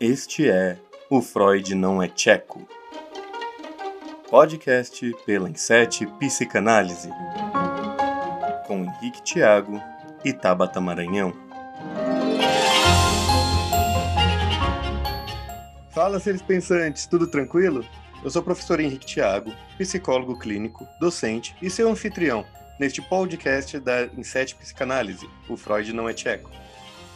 Este é O Freud Não é Tcheco. Podcast pela Insete Psicanálise. Com Henrique Tiago e Tabata Maranhão. Fala, seres pensantes, tudo tranquilo? Eu sou o professor Henrique Tiago, psicólogo clínico, docente e seu anfitrião neste podcast da Insete Psicanálise, O Freud Não é Tcheco.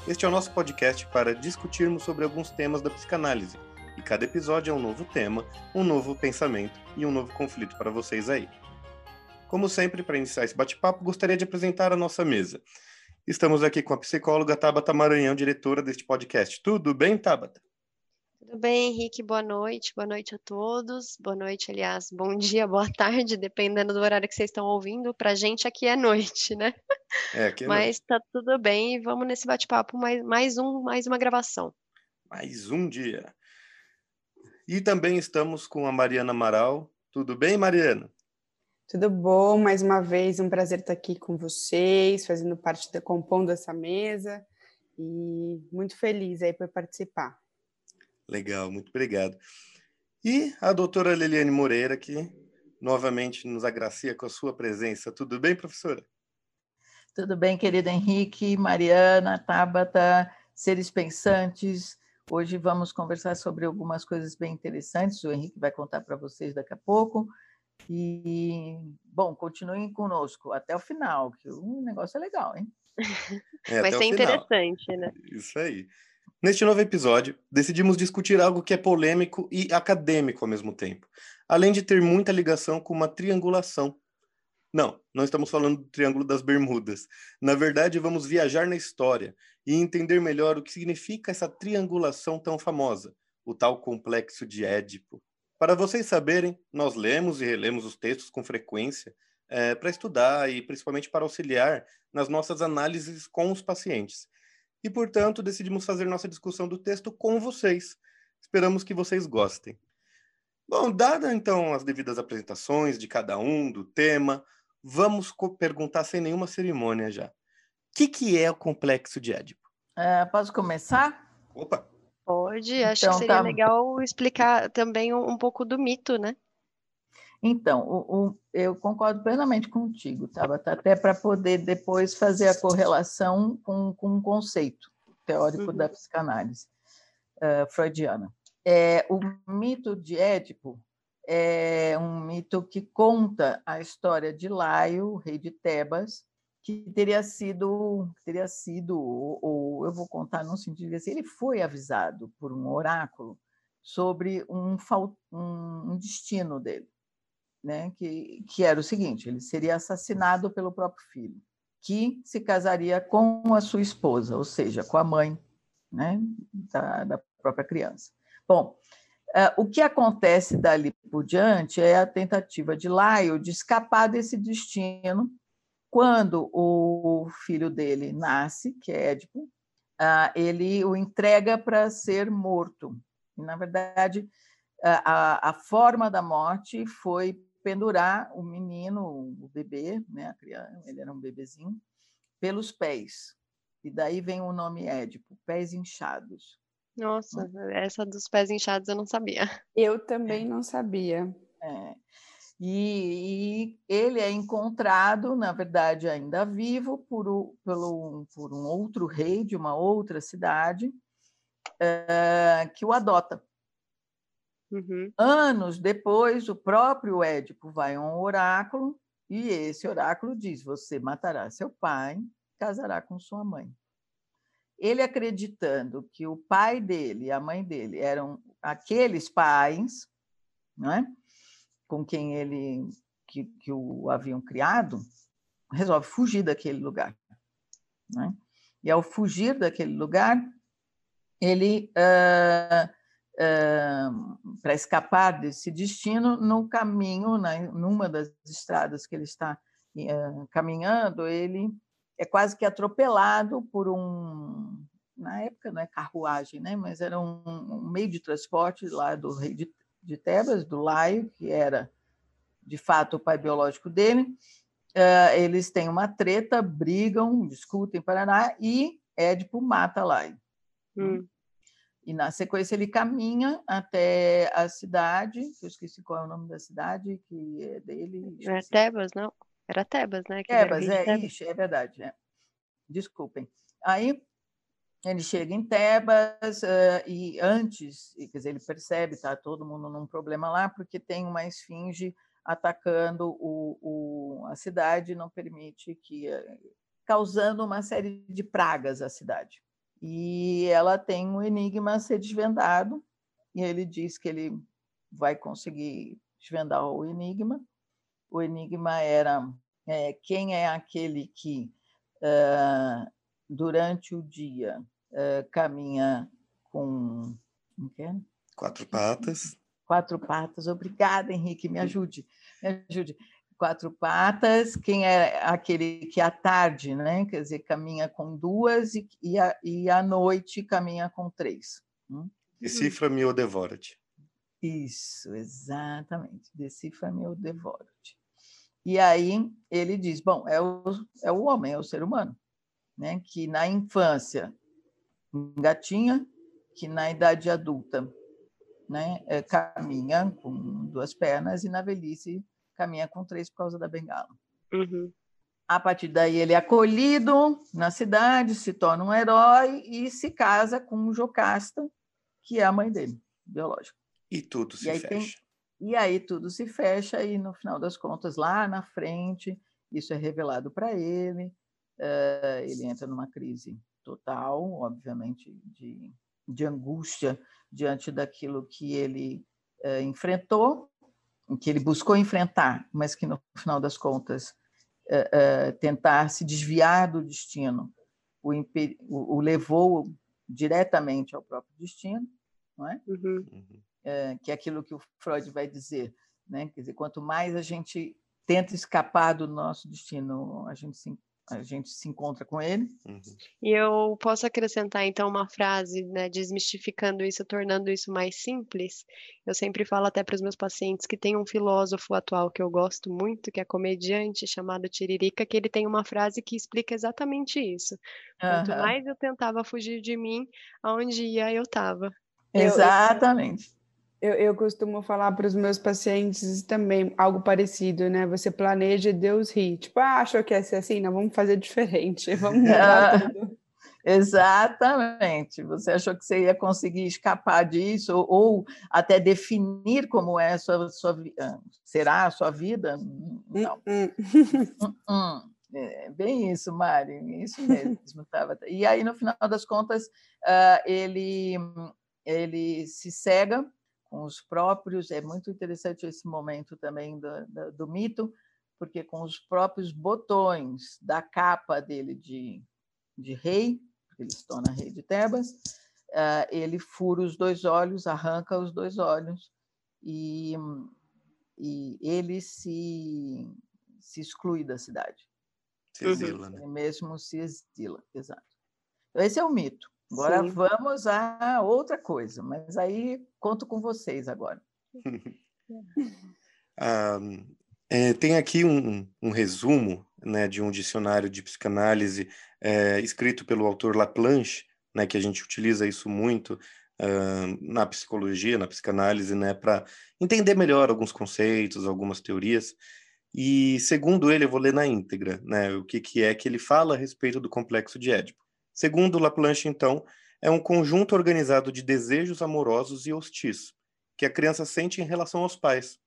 Este é o nosso podcast para discutirmos sobre alguns temas da psicanálise, e cada episódio é um novo tema, um novo pensamento e um novo conflito para vocês aí. Como sempre, para iniciar esse bate-papo, gostaria de apresentar a nossa mesa. Estamos aqui com a psicóloga Tabata Maranhão, diretora deste podcast. Tudo bem, Tabata? Tudo bem, Henrique? Boa noite. Boa noite a todos. Boa noite, aliás, bom dia, boa tarde, dependendo do horário que vocês estão ouvindo. Para a gente aqui é noite, né? É, aqui é Mas tá tudo bem e vamos nesse bate-papo mais, mais um, mais uma gravação. Mais um dia. E também estamos com a Mariana Amaral. Tudo bem, Mariana? Tudo bom? Mais uma vez, um prazer estar aqui com vocês, fazendo parte, de, compondo essa mesa e muito feliz aí por participar. Legal, muito obrigado. E a doutora Liliane Moreira, que novamente nos agracia com a sua presença. Tudo bem, professora? Tudo bem, querido Henrique, Mariana, Tabata, seres pensantes. Hoje vamos conversar sobre algumas coisas bem interessantes. O Henrique vai contar para vocês daqui a pouco. E, bom, continuem conosco até o final, que o negócio é legal, hein? É, Vai ser interessante, né? Isso aí. Neste novo episódio, decidimos discutir algo que é polêmico e acadêmico ao mesmo tempo, além de ter muita ligação com uma triangulação. Não, não estamos falando do Triângulo das Bermudas. Na verdade, vamos viajar na história e entender melhor o que significa essa triangulação tão famosa, o tal complexo de Édipo. Para vocês saberem, nós lemos e relemos os textos com frequência é, para estudar e principalmente para auxiliar nas nossas análises com os pacientes e, portanto, decidimos fazer nossa discussão do texto com vocês. Esperamos que vocês gostem. Bom, dada então as devidas apresentações de cada um, do tema, vamos perguntar sem nenhuma cerimônia já. O que, que é o complexo de Édipo? É, posso começar? Opa! Pode, acho então, que seria tá... legal explicar também um, um pouco do mito, né? Então, o, o, eu concordo plenamente contigo, Tabata, até para poder depois fazer a correlação com, com um conceito teórico uhum. da psicanálise uh, freudiana. É, o mito de Édipo é um mito que conta a história de Laio, rei de Tebas, que teria sido, teria sido, ou, ou eu vou contar no sentido de assim, ele foi avisado por um oráculo sobre um, um destino dele né, que, que era o seguinte: ele seria assassinado pelo próprio filho, que se casaria com a sua esposa, ou seja, com a mãe né, da, da própria criança. Bom, uh, o que acontece dali por diante é a tentativa de Laio de escapar desse destino quando o filho dele nasce, que é Édipo, uh, ele o entrega para ser morto. Na verdade, a, a forma da morte foi pendurar o menino, o bebê, né, a criança, ele era um bebezinho, pelos pés. E daí vem o nome Édipo, pés inchados. Nossa, essa dos pés inchados eu não sabia. Eu também não sabia. É. E, e, ele é encontrado, na verdade, ainda vivo, por, o, pelo, por um outro rei de uma outra cidade é, que o adota. Uhum. Anos depois, o próprio Édipo vai a um oráculo e esse oráculo diz: Você matará seu pai, casará com sua mãe. Ele acreditando que o pai dele e a mãe dele eram aqueles pais, é? com quem ele que, que, o haviam criado, resolve fugir daquele lugar. É? E ao fugir daquele lugar, ele uh, para escapar desse destino, no caminho, né, numa das estradas que ele está caminhando, ele é quase que atropelado por um, na época não é carruagem, né, mas era um, um meio de transporte lá do rei de, de, Tebas, do Laio, que era de fato o pai biológico dele. Uh, eles têm uma treta, brigam, discutem, Paraná, e Édipo mata Laio. Hum. E na sequência ele caminha até a cidade, eu esqueci qual é o nome da cidade que é dele. É Tebas, não? Era Tebas, né? Que Tebas, é, Tebas. Ixi, é verdade. É. Desculpem. Aí ele chega em Tebas uh, e antes, quer dizer, ele percebe, tá todo mundo num problema lá, porque tem uma esfinge atacando o, o, a cidade, não permite que, uh, causando uma série de pragas à cidade. E ela tem um enigma a ser desvendado, e ele diz que ele vai conseguir desvendar o enigma. O enigma era é, quem é aquele que uh, durante o dia uh, caminha com. É? Quatro patas. Quatro patas. Obrigada, Henrique, me ajude. Me ajude. Quatro patas, quem é aquele que à tarde, né? quer dizer, caminha com duas e, e, a, e à noite caminha com três. Hum? Decifra-me ou devora-te. Isso, exatamente. Decifra-me ou devora-te. E aí ele diz: bom, é o, é o homem, é o ser humano, né? que na infância engatinha, que na idade adulta né, é, caminha com duas pernas e na velhice caminha com três por causa da bengala. Uhum. A partir daí ele é acolhido na cidade, se torna um herói e se casa com Jocasta, que é a mãe dele, biológica. E tudo se e fecha. Tem... E aí tudo se fecha e no final das contas lá na frente isso é revelado para ele, uh, ele entra numa crise total, obviamente, de, de angústia diante daquilo que ele uh, enfrentou, que ele buscou enfrentar, mas que no final das contas uh, uh, tentar se desviar do destino o, o, o, levou diretamente ao próprio destino, não é? Uhum. uhum. que é aquilo que o Freud vai dizer, né? Quer dizer, quanto mais a gente tenta escapar do nosso destino, a gente se a gente se encontra com ele. Uhum. E eu posso acrescentar então uma frase, né, desmistificando isso, tornando isso mais simples. Eu sempre falo até para os meus pacientes que tem um filósofo atual que eu gosto muito, que é comediante, chamado Tiririca, que ele tem uma frase que explica exatamente isso. Quanto uhum. mais eu tentava fugir de mim, aonde ia eu estava. Exatamente. Eu, eu, eu costumo falar para os meus pacientes também algo parecido, né? Você planeja e Deus ri. Tipo, ah, achou que ia ser assim? Não, vamos fazer diferente, vamos mudar tudo. Exatamente. Você achou que você ia conseguir escapar disso ou, ou até definir como é a sua, sua ah, será a sua vida? Não. Uh -uh. É bem isso, Mari, isso mesmo. Tava... E aí, no final das contas, uh, ele, ele se cega com os próprios. É muito interessante esse momento também do, do, do mito, porque com os próprios botões da capa dele de, de rei, ele se torna rei de Tebas, uh, ele fura os dois olhos, arranca os dois olhos e, e ele se, se exclui da cidade. Se exila, né? Ele mesmo se exila, exato. Então, esse é o mito. Agora Sim. vamos a outra coisa, mas aí conto com vocês agora. ah, é, tem aqui um, um, resumo né, de um dicionário de psicanálise é, escrito pelo autor Laplanche, né, que a gente utiliza isso muito uh, na psicologia, na psicanálise, né, para entender melhor alguns conceitos, algumas teorias. E segundo ele, eu vou ler na íntegra, né, o que, que é que ele fala a respeito do complexo de Édipo. Segundo Laplanche, então, é um conjunto organizado de desejos amorosos e hostis que a criança sente em relação aos pais.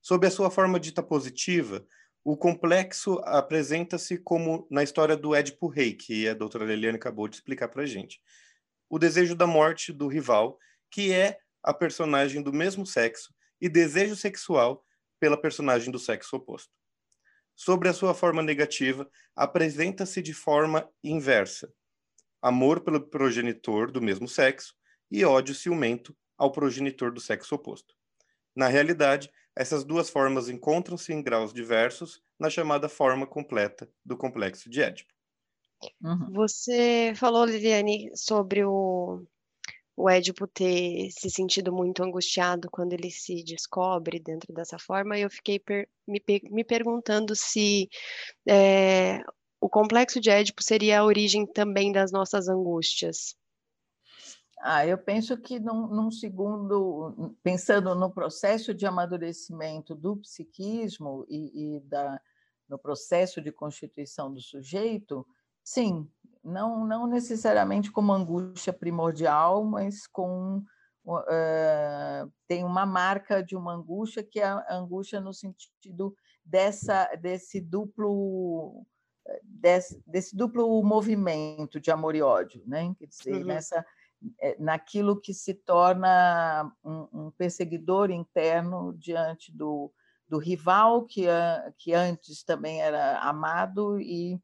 Sob a sua forma dita positiva, o complexo apresenta-se como na história do Édipo Rei, que a doutora Eliane acabou de explicar para a gente. O desejo da morte do rival, que é a personagem do mesmo sexo, e desejo sexual pela personagem do sexo oposto. Sobre a sua forma negativa, apresenta-se de forma inversa amor pelo progenitor do mesmo sexo e ódio ciumento ao progenitor do sexo oposto. Na realidade, essas duas formas encontram-se em graus diversos na chamada forma completa do complexo de Édipo. Uhum. Você falou, Liliane, sobre o, o Édipo ter se sentido muito angustiado quando ele se descobre dentro dessa forma, e eu fiquei per, me, me, perguntando se é, o complexo de Édipo seria a origem também das nossas angústias. Ah, eu penso que num, num, segundo, pensando no processo de amadurecimento do psiquismo e, e da, no processo de constituição do sujeito, sim, não, não necessariamente como angústia primordial, mas com uh, tem uma marca de uma angústia que é a angústia no sentido dessa desse duplo desse, desse duplo movimento de amor e ódio, né? Quer dizer, uhum. nessa é, naquilo que se torna um, um, perseguidor interno diante do, do rival que, que antes também era amado e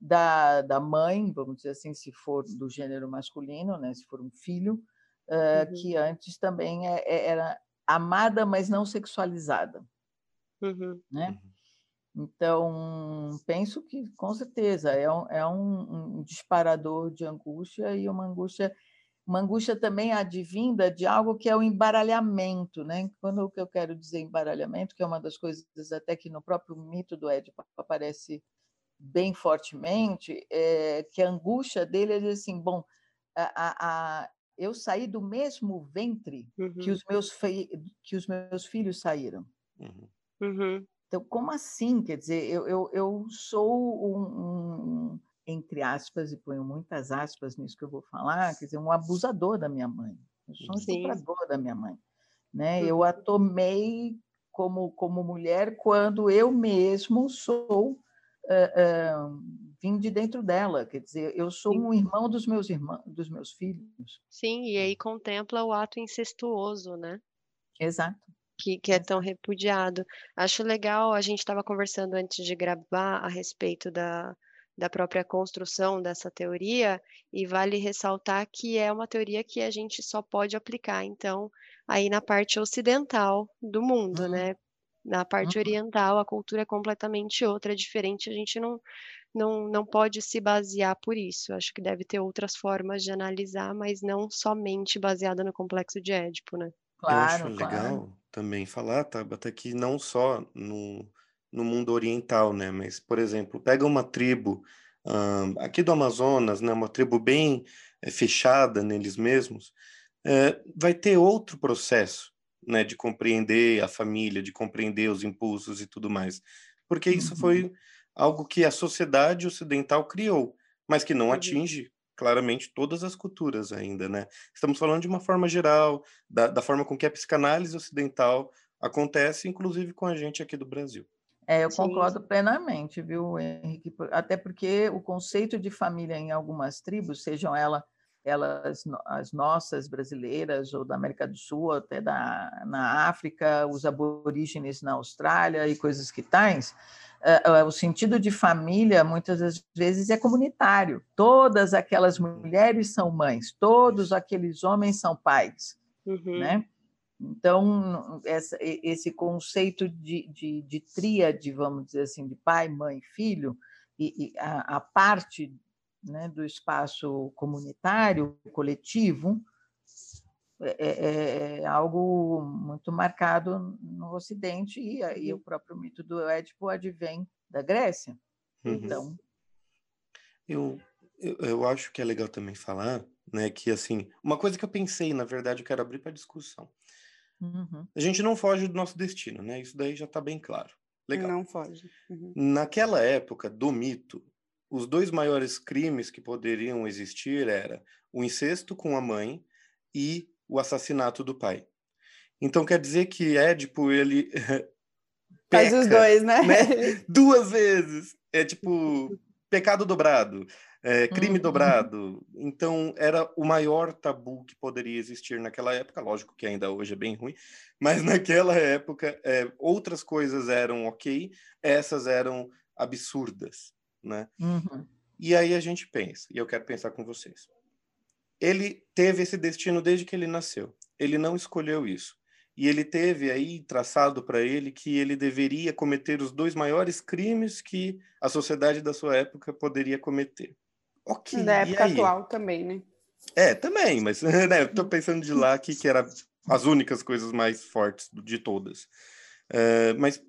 da, da mãe, vamos dizer assim, se for do gênero masculino, né, se for um filho, uh, uhum. que antes também é, é, era amada, mas não sexualizada. Uhum. Né? Então, penso que, com certeza, é um, é um, um disparador de angústia e uma angústia uma angústia também advinda de algo que é o embaralhamento, né? Quando o que eu quero dizer embaralhamento, que é uma das coisas até que no próprio mito do Édipo aparece bem fortemente, é que a angústia dele é dizer assim, bom, a, a, eu saí do mesmo ventre uhum. que os meus que os meus filhos saíram. Uhum. Uhum. Então, como assim? Quer dizer, eu, eu, eu sou um, um entre aspas, e ponho muitas aspas nisso que eu vou falar, quer dizer, um abusador da minha mãe. Eu sou um estuprador da minha mãe. Né? Eu a tomei como, como mulher quando eu mesmo sou uh, uh, vim de dentro dela, quer dizer, eu sou Sim. um irmão dos meus irmãos, dos meus filhos. Sim, e aí contempla o ato incestuoso, né? Exato. Que, que é tão repudiado. Acho legal, a gente estava conversando antes de gravar a respeito da, da própria construção dessa teoria, e vale ressaltar que é uma teoria que a gente só pode aplicar, então, aí na parte ocidental do mundo, uhum. né? Na parte uhum. oriental, a cultura é completamente outra, é diferente, a gente não, não, não pode se basear por isso. Acho que deve ter outras formas de analisar, mas não somente baseada no complexo de Édipo, né? Claro, Eu acho claro. Também falar, Tabata, que não só no, no mundo oriental, né? Mas, por exemplo, pega uma tribo aqui do Amazonas, né? Uma tribo bem é, fechada neles mesmos, é, vai ter outro processo, né? De compreender a família, de compreender os impulsos e tudo mais, porque isso uhum. foi algo que a sociedade ocidental criou, mas que não uhum. atinge claramente todas as culturas ainda, né? Estamos falando de uma forma geral, da, da forma com que a psicanálise ocidental acontece, inclusive com a gente aqui do Brasil. É, eu Sim. concordo plenamente, viu, Henrique? Até porque o conceito de família em algumas tribos, sejam elas, elas as nossas brasileiras ou da América do Sul, até da, na África, os aborígenes na Austrália e coisas que tais, o sentido de família muitas vezes é comunitário. Todas aquelas mulheres são mães, todos aqueles homens são pais, uhum. né? Então, essa, esse conceito de, de, de tríade, vamos dizer assim, de pai, mãe, filho, e, e a, a, parte né, do espaço comunitário, coletivo, é, é, é, algo muito marcado no Ocidente, e aí o próprio mito do Édipo advém da Grécia. Uhum. Então. Eu, eu, eu acho que é legal também falar né, que, assim, uma coisa que eu pensei, na verdade, eu quero abrir para discussão. Uhum. A gente não foge do nosso destino, né? Isso daí já está bem claro. Legal. Não foge. Uhum. Naquela época do mito, os dois maiores crimes que poderiam existir era o incesto com a mãe e o assassinato do pai. Então quer dizer que Édipo ele peca, faz os dois, né? né? Duas vezes. É tipo pecado dobrado é, crime uhum. dobrado. Então, era o maior tabu que poderia existir naquela época. Lógico que ainda hoje é bem ruim, mas naquela época é, outras coisas eram ok, essas eram absurdas, né? Uhum. E aí a gente pensa, e eu quero pensar com vocês. Ele teve esse destino desde que ele nasceu. Ele não escolheu isso. E ele teve aí traçado para ele que ele deveria cometer os dois maiores crimes que a sociedade da sua época poderia cometer. Ok. Da época atual também, né? É, também, mas né, eu tô pensando de lá que, que era as únicas coisas mais fortes de todas. Uh, mas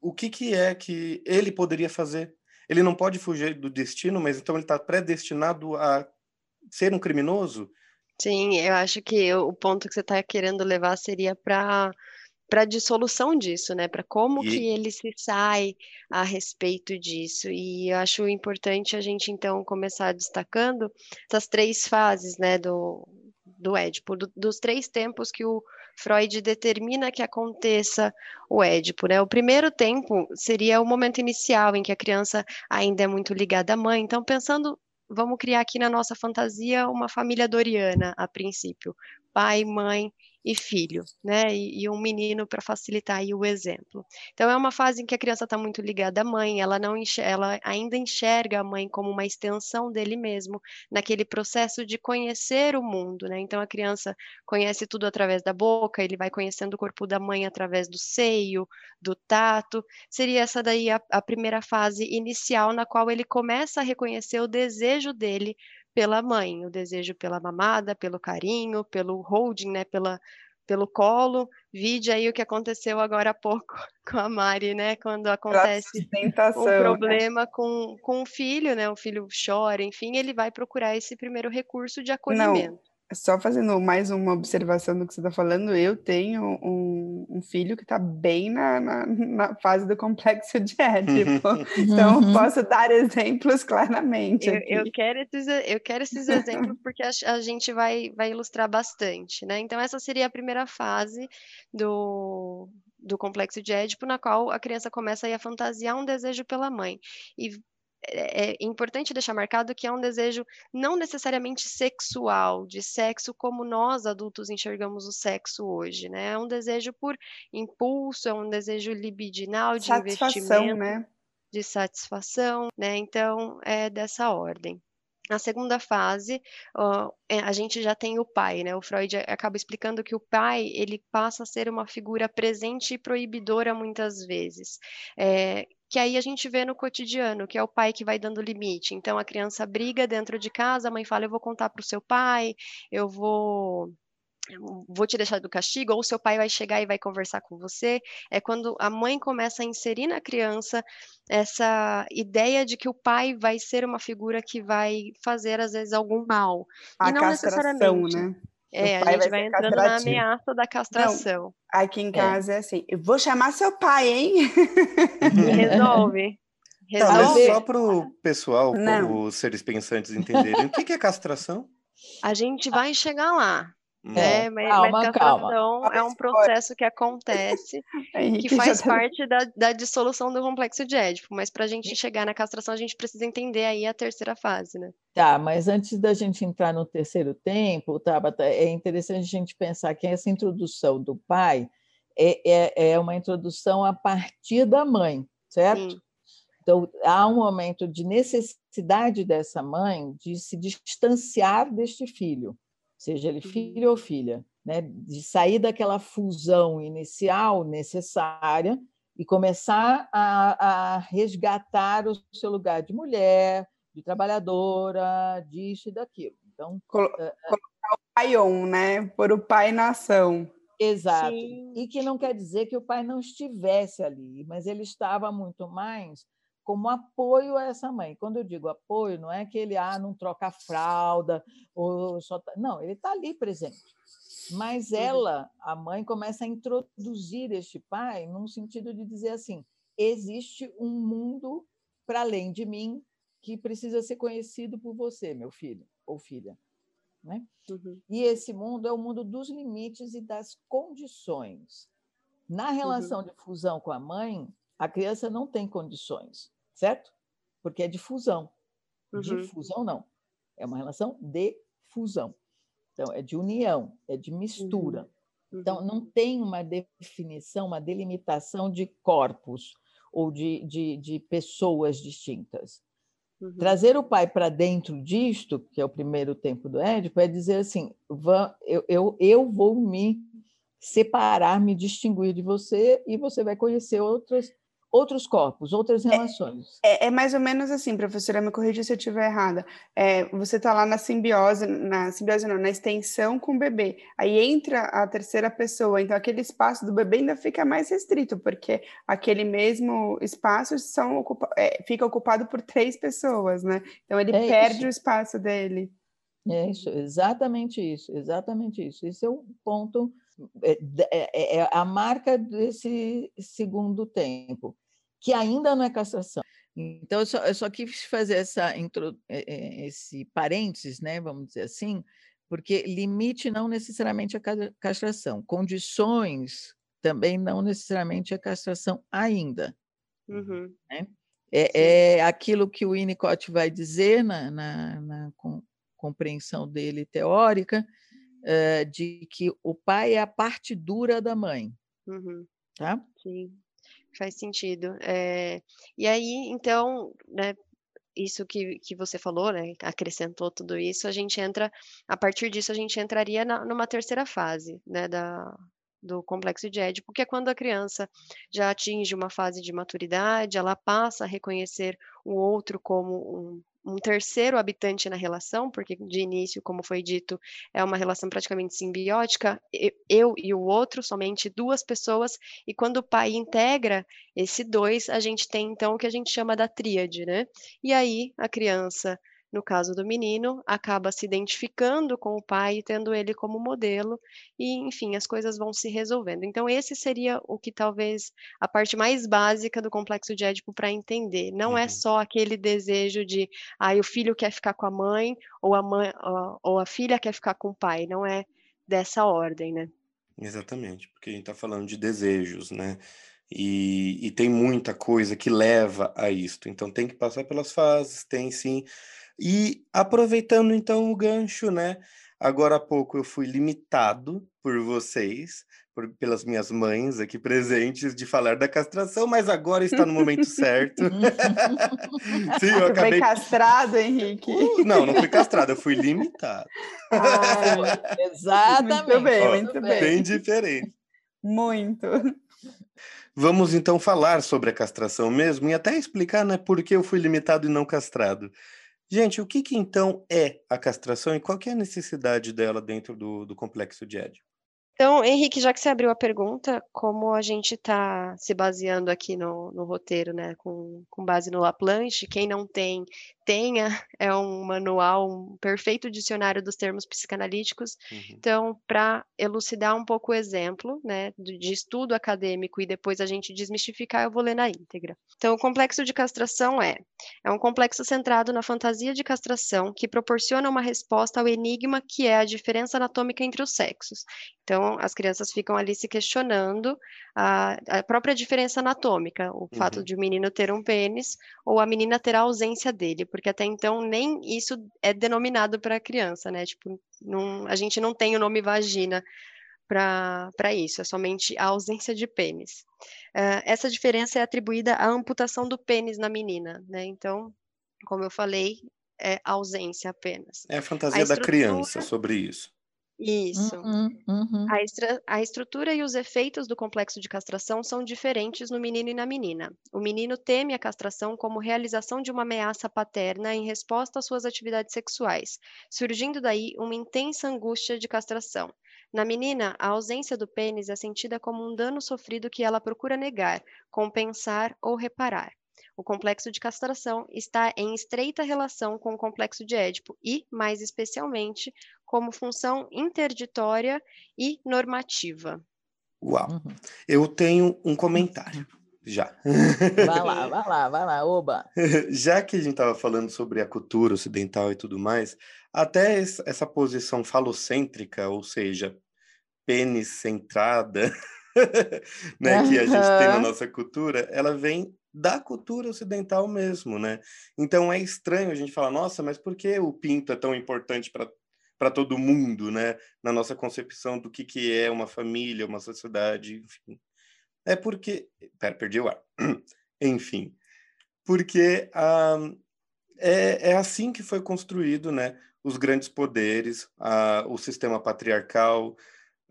o que, que é que ele poderia fazer? Ele não pode fugir do destino, mas então ele está predestinado a ser um criminoso? Sim, eu acho que o ponto que você está querendo levar seria para para a dissolução disso, né? Para como e... que ele se sai a respeito disso. E eu acho importante a gente então começar destacando essas três fases, né, do, do Édipo, do, dos três tempos que o Freud determina que aconteça o Édipo, né? O primeiro tempo seria o momento inicial em que a criança ainda é muito ligada à mãe. Então, pensando vamos criar aqui na nossa fantasia uma família doriana, a princípio. Pai, mãe e filho, né? E, e um menino para facilitar aí o exemplo. Então é uma fase em que a criança está muito ligada à mãe, ela não enxerga, ela ainda enxerga a mãe como uma extensão dele mesmo, naquele processo de conhecer o mundo, né? Então a criança conhece tudo através da boca, ele vai conhecendo o corpo da mãe através do seio, do tato. Seria essa daí a, a primeira fase inicial na qual ele começa a reconhecer o desejo dele pela mãe, o desejo pela mamada, pelo carinho, pelo holding, né, pela, pelo colo. Vide aí o que aconteceu agora há pouco com a Mari, né, quando acontece um né? problema né? com, com o filho, né, o filho chora, enfim, ele vai procurar esse primeiro recurso de acolhimento. Não só fazendo mais uma observação do que você está falando, eu tenho um, um filho que está bem na, na, na, fase do complexo de Édipo, então uhum. posso dar exemplos claramente. Eu, eu, quero, esses, eu quero esses exemplos porque a, a, gente vai, vai ilustrar bastante, né? Então, essa seria a primeira fase do, do complexo de Édipo, na qual a criança começa a, a fantasiar um desejo pela mãe. E é, é importante deixar marcado que é um desejo não necessariamente sexual, de sexo como nós adultos enxergamos o sexo hoje, né? É um desejo por impulso, é um desejo libidinal de satisfação, investimento, né? de satisfação, né? Então é dessa ordem. Na segunda fase, uh, a gente já tem o pai, né? O Freud acaba explicando que o pai ele passa a ser uma figura presente e proibidora muitas vezes. É, que aí a gente vê no cotidiano, que é o pai que vai dando limite. Então a criança briga dentro de casa, a mãe fala: "Eu vou contar para o seu pai, eu vou vou te deixar do castigo", ou o seu pai vai chegar e vai conversar com você. É quando a mãe começa a inserir na criança essa ideia de que o pai vai ser uma figura que vai fazer às vezes algum mal. A e não necessariamente. né? É, a gente vai, vai entrando na ameaça da castração. Não, aqui em é. casa é. é assim, eu vou chamar seu pai, hein? Resolve. Resolve. Tá, mas só para o pessoal, os seres pensantes entenderem, o que é castração? A gente vai chegar lá. É, é, mas, calma, mas castração calma. é um processo que acontece que faz parte da, da, dissolução do complexo de Édipo. Mas para a gente chegar na castração, a gente precisa entender aí a terceira fase, né? Tá, mas antes da gente entrar no terceiro tempo, Tabata, é interessante a gente pensar que essa introdução do pai é, é, é uma introdução a partir da mãe, certo? Sim. Então, há um momento de necessidade dessa mãe de se distanciar deste filho seja ele uhum. filho ou filha, né? de sair daquela fusão inicial necessária e começar a, a resgatar o seu lugar de mulher, de trabalhadora, disso e daquilo. Então, Col eh, eh, colocar o pai on, né? Por o pai na ação. Exato. Sim. E que não quer dizer que o pai não estivesse ali, mas ele estava muito mais como apoio a essa mãe. Quando eu digo apoio, não é que ele ah, não troca a fralda, ou só tá... não, ele está ali presente. Mas uhum. ela, a mãe, começa a introduzir este pai num sentido de dizer assim: existe um mundo para além de mim que precisa ser conhecido por você, meu filho ou filha. Né? Uhum. E esse mundo é o mundo dos limites e das condições. Na relação uhum. de fusão com a mãe, a criança não tem condições certo? Porque é de fusão. Uhum. De fusão, não. É uma relação de fusão. Então, é de união, é de mistura. Uhum. Então, uhum. não tem uma definição, uma delimitação de corpos ou de, de, de pessoas distintas. Uhum. Trazer o pai para dentro disto, que é o primeiro tempo do Édipo, é dizer assim: eu, eu, eu vou me separar, me distinguir de você e você vai conhecer outras outros corpos, outras é, relações. É, é, é, mais ou menos assim, professora, me corrija se eu estiver errada. É, você está lá na simbiose, na simbiose não, na extensão com o bebê. Aí entra a terceira pessoa, então aquele espaço do bebê ainda fica mais restrito, porque aquele mesmo espaço são é, fica ocupado por três pessoas, né? Então ele é perde isso. o espaço dele. É isso, exatamente isso, exatamente isso. Esse é o ponto, é, é, é a marca desse segundo tempo, que ainda não é castração. Então, eu só, eu só quis fazer essa, esse parênteses, né, vamos dizer assim, porque limite não necessariamente a castração, condições também não necessariamente a castração ainda. Uhum. Né? É, é, aquilo que o Winnicott vai dizer na, na, na compreensão dele teórica, uh, de que o pai é a parte dura da mãe. Uhum. Tá? Sim, faz sentido. É, e aí, então, né, isso que, que você falou, né, acrescentou tudo isso, a gente entra, a partir disso, a gente entraria na, numa terceira fase, né, da, do complexo de Édipo, que é quando a criança já atinge uma fase de maturidade, ela passa a reconhecer o outro como um, um terceiro habitante na relação, porque de início, como foi dito, é uma relação praticamente simbiótica, eu e o outro, somente duas pessoas, e quando o pai integra esse dois, a gente tem então o que a gente chama da tríade, né? E aí a criança no caso do menino, acaba se identificando com o pai, tendo ele como modelo, e enfim, as coisas vão se resolvendo. Então, esse seria o que talvez a parte mais básica do complexo de Édipo para entender. Não é uhum. é só aquele desejo de, ah, o filho quer ficar com a mãe, ou a mãe, ou a filha quer ficar com o pai. Não é dessa ordem, né? Exatamente, porque a gente está falando de desejos, né? E, e, tem muita coisa que leva a isto. Então tem que passar pelas fases, tem sim e aproveitando então o gancho, né? Agora há pouco eu fui limitado por vocês, por, pelas minhas mães aqui presentes, de falar da castração, mas agora está no momento certo. Sim, eu acabei... Foi castrado, Henrique? Uh, não, não fui castrado, eu fui limitado. Ah, exatamente. Muito bem, muito bem. Bem diferente. Muito. Vamos então falar sobre a castração mesmo e até explicar né, por que eu fui limitado e não castrado. Gente, o que, que então é a castração e qual é a necessidade dela dentro do, do complexo de Édipo? Então, Henrique, já que você abriu a pergunta, como a gente está se baseando aqui no, no roteiro, né, com, com, base no Laplanche, quem não tem, tenha, é um manual, um perfeito dicionário dos termos psicanalíticos. Uhum. Então, para elucidar um pouco o exemplo, né, de, estudo acadêmico e depois a gente desmistificar, eu vou ler na íntegra. Então, o complexo de castração é, é um complexo centrado na fantasia de castração que proporciona uma resposta ao enigma que é a diferença anatômica entre os sexos. Então, as crianças ficam ali se questionando a, a própria diferença anatômica, o uhum. fato de o menino ter um pênis ou a menina ter a ausência dele, porque até então nem isso é denominado para a criança, né? Tipo, não, a gente não tem o nome vagina para isso, é somente a ausência de pênis. Uh, essa diferença é atribuída à amputação do pênis na menina, né? Então, como eu falei, é ausência apenas. É a fantasia a da criança sobre isso. Isso. Uhum, uhum. A, estra- a estrutura e os efeitos do complexo de castração são diferentes no menino e na menina. O menino teme a castração como realização de uma ameaça paterna em resposta às suas atividades sexuais, surgindo daí uma intensa angústia de castração. Na menina, a ausência do pênis é sentida como um dano sofrido que ela procura negar, compensar ou reparar. O complexo de castração está em estreita relação com o complexo de Édipo e, mais especialmente, como função interditória e normativa. Uau! Uhum. Eu tenho um comentário. Já. Vai lá, vai lá, vai lá, oba. Já que a gente estava falando sobre a cultura ocidental e tudo mais, até essa posição falocêntrica, ou seja, pênis centrada, né, que a gente tem na nossa cultura, ela vem da cultura ocidental mesmo, né? Então é estranho a gente falar, nossa, mas por que o pinto é tão importante para para todo mundo, né? Na nossa concepção do que, que é uma família, uma sociedade, enfim. É porque. Pera, perdi o ar. enfim. Porque ah, é, é assim que foi construído, né? Os grandes poderes, ah, o sistema patriarcal,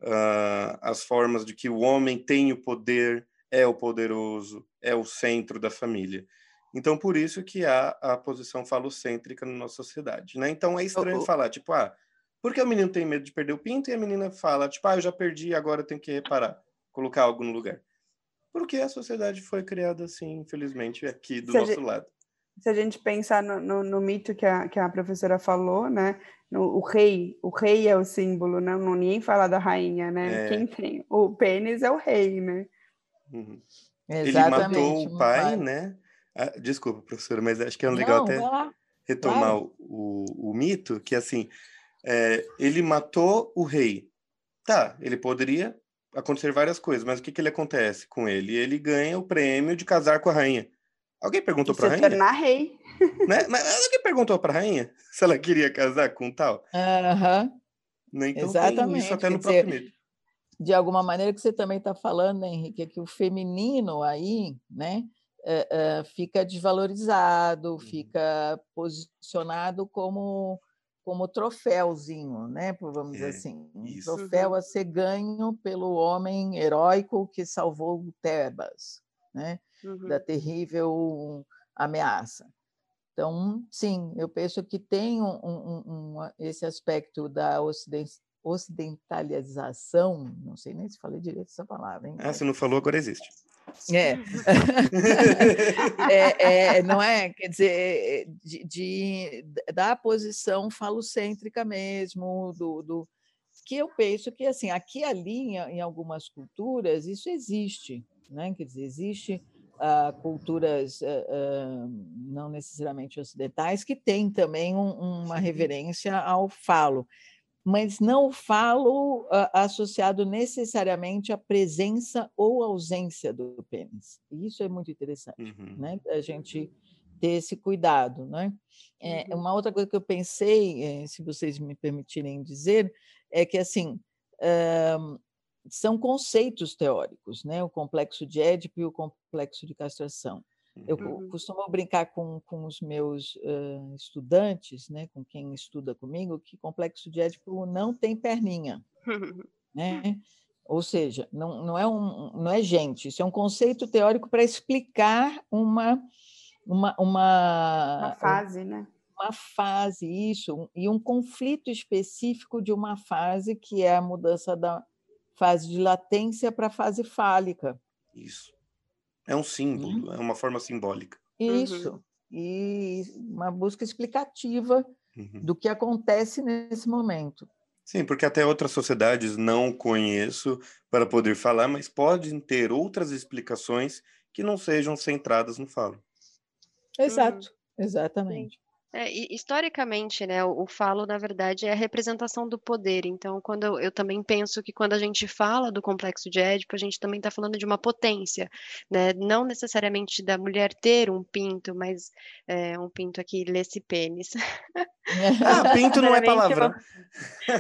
ah, as formas de que o homem tem o poder, é o poderoso, é o centro da família. Então, por isso que há a posição falocêntrica na nossa sociedade, né? Então, é estranho oh, oh. falar, tipo, ah, por que o menino tem medo de perder o pinto e a menina fala, tipo, ah, eu já perdi, agora eu tenho que reparar, colocar algo no lugar? Porque a sociedade foi criada assim, infelizmente, aqui do se nosso gente, lado. Se a gente pensar no, no, no, mito que a, que a professora falou, né, o rei, o rei é o símbolo, né? não ninguém fala da rainha, né? É. Quem tem o pênis é o rei, né? Uhum. Ele matou o pai, né? Ah, desculpa, professora, mas acho que é legal não, até retomar o, o, o, mito, que assim, é, ele matou o rei. Tá, ele poderia acontecer várias coisas, mas o que, que ele acontece com ele? Ele ganha o prêmio de casar com a rainha. Alguém perguntou para a rainha? tornar rei. Né? Mas alguém perguntou para a rainha se ela queria casar com tal? Aham. Uhum. Então Exatamente. isso até no próprio dizer, mito. De alguma maneira que você também está falando, né, Henrique, é que o feminino aí, né, é, é, fica desvalorizado, uhum. fica posicionado como como troféuzinho, né? Vamos dizer é, assim, um isso. troféu a ser ganho pelo homem heróico que salvou Tebas, né? Uhum. Da terrível ameaça. Então, sim, eu penso que tem um, um, um, esse aspecto da ocidentalização, não sei nem se falei direito essa palavra. Hein? Ah, você não falou, agora existe. É. é, é, não é? Quer dizer, de, de, da posição falocêntrica mesmo, do, do, que eu penso que, assim, aqui ali, em, em algumas culturas, isso existe, né? Quer dizer, existe uh, culturas uh, uh, não necessariamente ocidentais que têm também um, uma reverência ao falo mas não falo uh, associado necessariamente à presença ou ausência do pênis. Isso é muito interessante, uhum. né? A gente ter esse cuidado, né? É, uhum. Uma outra coisa que eu pensei, eh, se vocês me permitirem dizer, é que assim uh, são conceitos teóricos, né? O complexo de Édipo e o complexo de castração. Eu uhum. costumo brincar com, com os meus uh, estudantes, né, com quem estuda comigo, que complexo de Édipo não tem perninha. né? Ou seja, não, não, é um, não é gente, isso é um conceito teórico para explicar uma, uma, uma, uma fase, né? Uma fase, isso, e um conflito específico de uma fase que é a mudança da fase de latência para a fase fálica. Isso. É um símbolo, uhum. é uma forma simbólica. Isso. Uhum. E uma busca explicativa uhum. do que acontece nesse momento. Sim, porque até outras sociedades não conheço para poder falar, mas podem ter outras explicações que não sejam centradas no falo. Exato, uhum. exatamente. É, historicamente, né, o, falo, na verdade, é a representação do poder. Então, quando eu, eu, também penso que quando a gente fala do complexo de Édipo, a gente também está falando de uma potência, né? Não necessariamente da mulher ter um pinto, mas é, um pinto aqui, lesse pênis. ah, pinto não é palavra.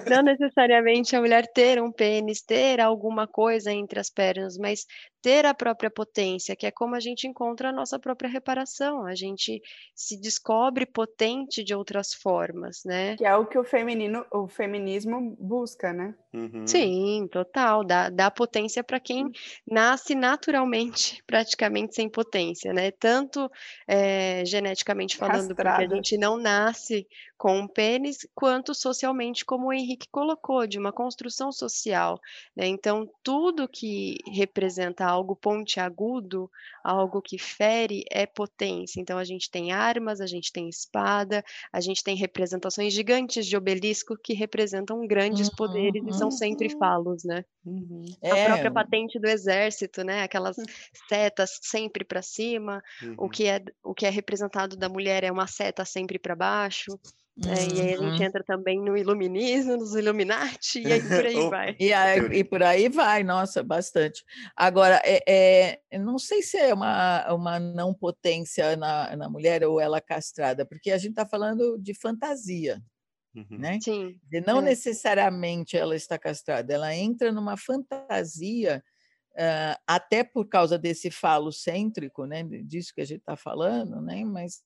Não necessariamente a mulher ter um pênis, ter alguma coisa entre as pernas, mas ter a própria potência, que é como a gente encontra a nossa própria reparação. A gente se descobre potente de outras formas, né? Que é o que o feminino, o feminismo busca, né? Uhum. Sim, total. Dá, dá potência para quem nasce naturalmente, praticamente sem potência, né? Tanto é, geneticamente falando, Castrada. porque a gente não nasce com um pênis, quanto socialmente, como o Henrique colocou, de uma construção social. Né? Então, tudo que representa algo pontiagudo, algo que fere, é potência. Então, a gente tem armas, a gente tem espada, a gente tem representações gigantes de obelisco que representam grandes poderes e são sempre uhum. falos, né? Uhum. A é. própria patente do exército, né? Aquelas setas sempre para cima, uhum. o, que é, o que é representado da mulher é uma seta sempre para baixo. É, e aí a gente uhum. entra também no iluminismo, nos Illuminati, e aí por aí vai. E, aí, e por aí vai, nossa, bastante. Agora, é, é, não sei se é uma, uma não potência na, na mulher ou ela castrada, porque a gente está falando de fantasia. Uhum. Né? Sim. E não é. necessariamente ela está castrada, ela entra numa fantasia, uh, até por causa desse falo cêntrico, né? disso que a gente está falando, né? mas.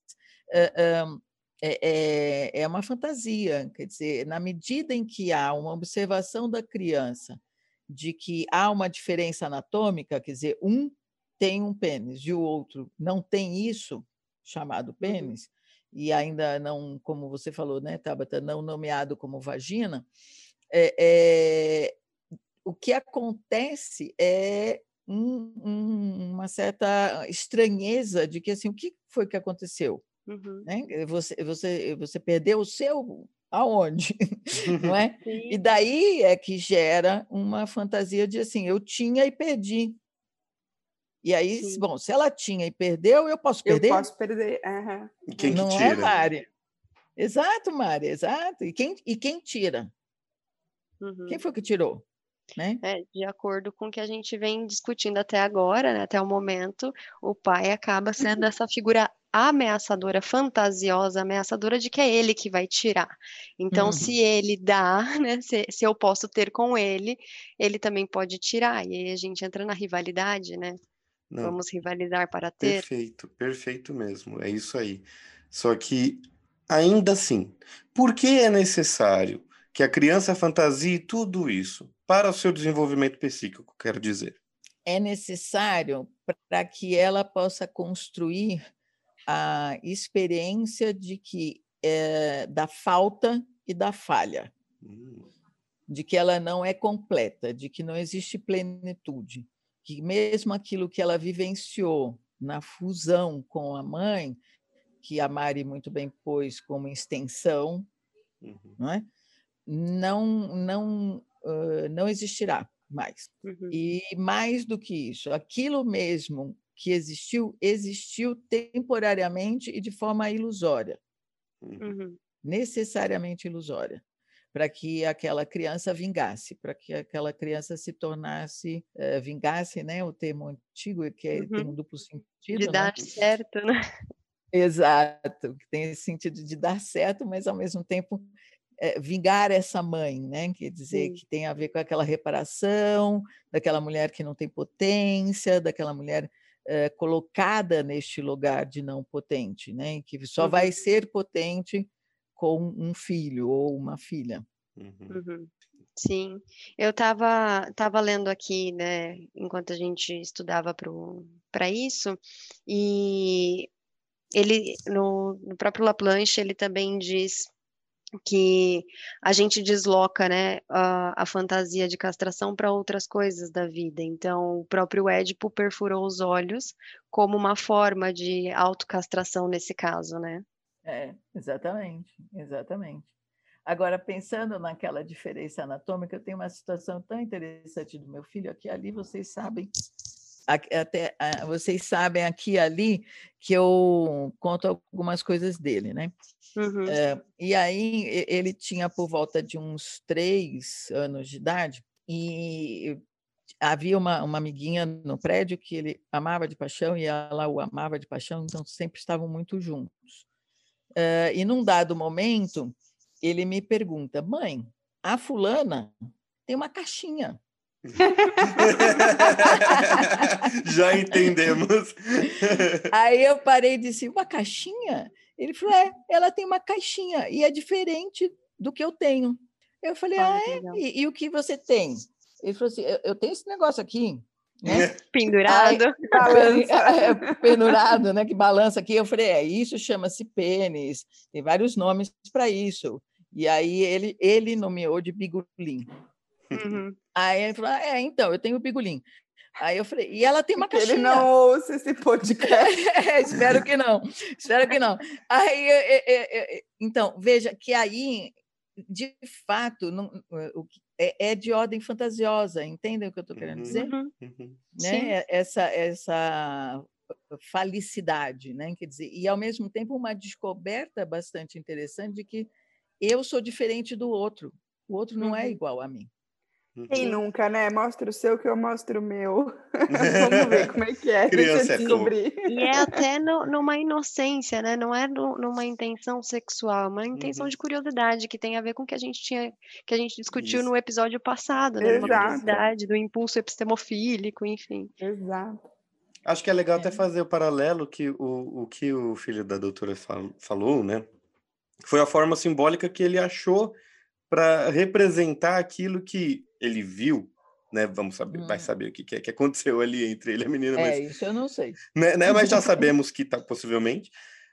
Uh, é, é, é uma fantasia. Quer dizer, na medida em que há uma observação da criança de que há uma diferença anatômica, quer dizer, um tem um pênis e o outro não tem isso, chamado uhum. pênis, e ainda não, como você falou, né, Tabata, não nomeado como vagina, é, é, o que acontece é um, um, uma certa estranheza de que assim, o que foi que aconteceu? Uhum. Né? Você, você, você perdeu o seu aonde? não é? E daí é que gera uma fantasia de assim, eu tinha e perdi. E aí, Sim. bom, se ela tinha e perdeu, eu posso perder? Eu posso perder. Uhum. E quem não que é, tira? Mari? Exato, Mari, exato. E quem, e quem tira? Uhum. Quem foi que tirou? Né? É, de acordo com o que a gente vem discutindo até agora, né, até o momento, o pai acaba sendo essa figura ameaçadora, fantasiosa, ameaçadora de que é ele que vai tirar. Então, Uhum. se ele dá, né, se, se eu posso ter com ele, ele também pode tirar. E aí a gente entra na rivalidade, né? Não, Vamos rivalizar para ter. perfeito, perfeito mesmo. É isso aí. Só que, ainda assim, por que é necessário que a criança fantasie tudo isso para o seu desenvolvimento psíquico, quero dizer? É necessário para que ela possa construir a experiência de que é, da falta e da falha, Hum, de que ela não é completa, de que não existe plenitude, que mesmo aquilo que ela vivenciou na fusão com a mãe, que a Mari muito bem pôs como extensão, uhum. não é? não não uh, não existirá mais. Uhum. E mais do que isso, aquilo mesmo que existiu, existiu temporariamente e de forma ilusória, uhum. Uhum. necessariamente ilusória, para que aquela criança vingasse, para que aquela criança se tornasse, eh, vingasse, né, o termo antigo, que é- tem um Uhum. duplo De sentido, né? dar certo, né? Exato, que tem esse sentido de dar certo, mas ao mesmo tempo eh, vingar essa mãe, né? Quer dizer, Sim. que tem a ver com aquela reparação daquela mulher que não tem potência, daquela mulher eh, colocada neste lugar de não potente, né? Que só Uhum. vai ser potente com um filho ou uma filha. Uhum. Uhum. Sim, eu estava tava lendo aqui, né, enquanto a gente estudava para isso, e ele, no, no próprio Laplanche, ele também diz que a gente desloca, né, a, a fantasia de castração para outras coisas da vida. Então, o próprio Édipo perfurou os olhos como uma forma de autocastração nesse caso, né? É, exatamente, exatamente. Agora, pensando naquela diferença anatômica, eu tenho uma situação tão interessante do meu filho aqui ali, vocês sabem, até ah, vocês sabem aqui e ali que eu conto algumas coisas dele, né? Uhum, É, e aí ele tinha por volta de uns três anos de idade e havia uma, uma amiguinha no prédio que ele amava de paixão e ela o amava de paixão, então sempre estavam muito juntos. Eh, e num dado momento, ele me pergunta, mãe, a fulana tem uma caixinha. Já entendemos. Aí eu parei e disse, uma caixinha? Ele falou, é, ela tem uma caixinha e é diferente do que eu tenho. Eu falei, ah, é? E, e o que você tem? Ele falou assim, eu, eu tenho esse negócio aqui, né? Pendurado. Balança. pendurado, né? Que balança aqui. Eu falei, é, isso chama-se pênis, tem vários nomes para isso. E aí ele, ele nomeou de bigulim. Uhum. Aí ele falou, ah, é, então, eu tenho bigulim. Aí eu falei, e ela tem uma caixinha. ele não ouça esse podcast. É, espero que não, espero que não. Aí, é, é, é, é, então, veja que aí, de fato, não, o é, é de ordem fantasiosa, entendem o que eu estou querendo Uhum. dizer? Uhum. Uhum. Sim. né? Essa, essa falicidade, né? Quer dizer, e ao mesmo tempo uma descoberta bastante interessante de que eu sou diferente do outro, o outro não é Uhum. igual a mim. Quem Uhum. nunca, né? Mostra o seu que eu mostro o meu. Vamos ver como é que é. Criança é descobrir. E é até no- numa inocência, né? Não é no- numa intenção sexual, é uma intenção Uhum. de curiosidade que tem a ver com o que a gente tinha, que a gente discutiu Isso. no episódio passado, né? Exato. curiosidade, do impulso epistemofílico, enfim. Exato. Acho que é legal até É. fazer o paralelo que o, o que o filho da doutora fal- falou, né? Foi a forma simbólica que ele achou para representar aquilo que ele viu, né? Vamos saber, vai Hum. saber o que, que é que aconteceu ali entre ele e a menina, mas É, isso eu não sei. né, né, mas já sabemos que tá possivelmente.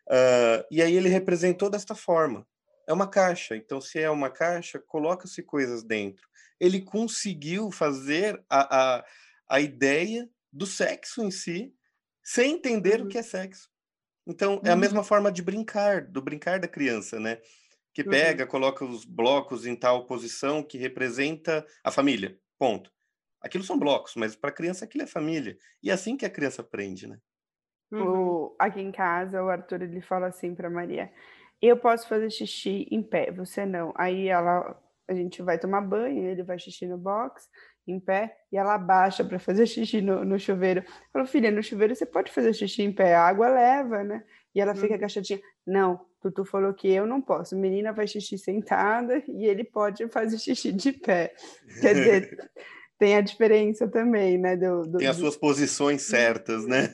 Ah, e aí ele representou desta forma. É uma caixa, então se é uma caixa, coloca-se coisas dentro. Ele conseguiu fazer a, a, a ideia do sexo em si sem entender o Uhum. que é sexo. Então é a Uhum. mesma forma de brincar, do brincar da criança, né? Que uhum. pega, uhum. coloca os blocos em tal posição que representa a família. Ponto. Aquilo são blocos, mas para a criança aquilo é família. E é assim que a criança aprende, né? Uhum. O, aqui em casa, o Arthur ele fala assim para Maria: Eu posso fazer xixi em pé, você não. Aí ela, a gente vai tomar banho, ele vai xixi no box, em pé, e ela abaixa para fazer xixi no, no chuveiro. Falou, filha, no chuveiro você pode fazer xixi em pé, a água leva, né? E ela fica uhum. agachadinha. Não, Tutu falou que eu não posso. Menina vai xixi sentada e ele pode fazer xixi de pé. Quer dizer, tem a diferença também, né? Do, do tem as suas posições certas, né?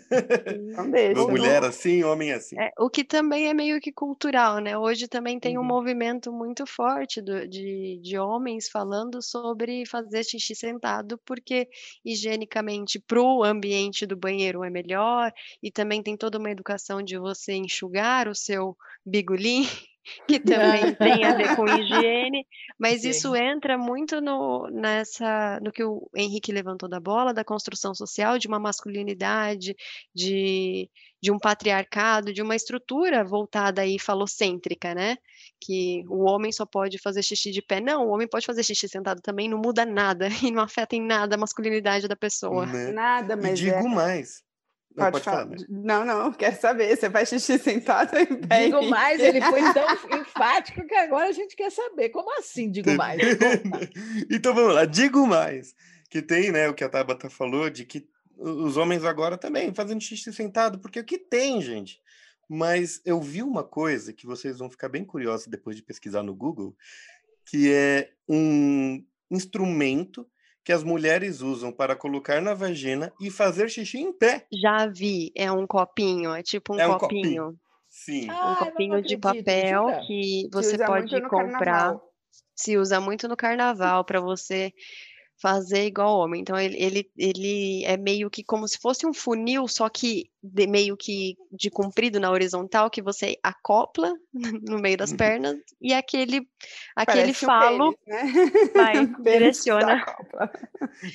Não deixa. Mulher assim, homem assim. É, o que também é meio que cultural, né? Hoje também tem uhum. um movimento muito forte do, de, de homens falando sobre fazer xixi sentado, porque higienicamente para o ambiente do banheiro é melhor, e também tem toda uma educação de você enxugar o seu bigolim que também tem a ver com higiene, mas Sim. isso entra muito no, nessa, no que o Henrique levantou da bola, da construção social, de uma masculinidade, de, de um patriarcado, de uma estrutura voltada aí falocêntrica, né? Que o homem só pode fazer xixi de pé. Não, o homem pode fazer xixi sentado também, não muda nada e não afeta em nada a masculinidade da pessoa. Né? Nada, mas. E digo é... mais Pode, pode falar. falar. Não, não, quero saber. Você faz xixi sentado em pé? Digo mais, ele foi tão enfático que agora a gente quer saber. Como assim, digo mais? então vamos lá, digo mais. Que tem, né, o que a Tabata falou, de que os homens agora também fazendo xixi sentado, porque o que tem, gente? Mas eu vi uma coisa que vocês vão ficar bem curiosos depois de pesquisar no Google, que é um instrumento que as mulheres usam para colocar na vagina e fazer xixi em pé. Já vi, é um copinho, é tipo um, é um copinho. copinho. Sim. Ah, um copinho de papel que você pode comprar. Carnaval. Se usa muito no carnaval para você fazer igual homem. Então ele, ele, ele é meio que como se fosse um funil, só que de, meio que de comprido na horizontal, que você acopla no meio das uhum. pernas e aquele aquele Parece falo um pênis, né? vai, direciona.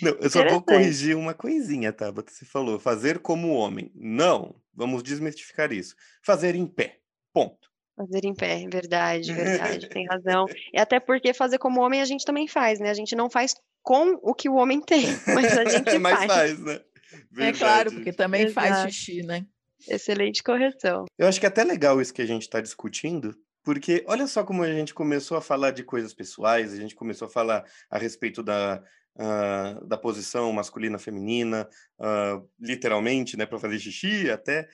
Não, eu só vou corrigir uma coisinha, tá? Você falou fazer como homem. Não, vamos desmistificar isso. Fazer em pé. Ponto. Fazer em pé, verdade, verdade, tem razão. E até porque fazer como homem a gente também faz, né? A gente não faz com o que o homem tem, mas a gente mas faz. faz né? Verdade. É claro, porque também Exato. faz xixi, né? Excelente correção. Eu acho que é até legal isso que a gente está discutindo, porque olha só como a gente começou a falar de coisas pessoais, a gente começou a falar a respeito da, uh, da posição masculina feminina, uh, literalmente, né, para fazer xixi até.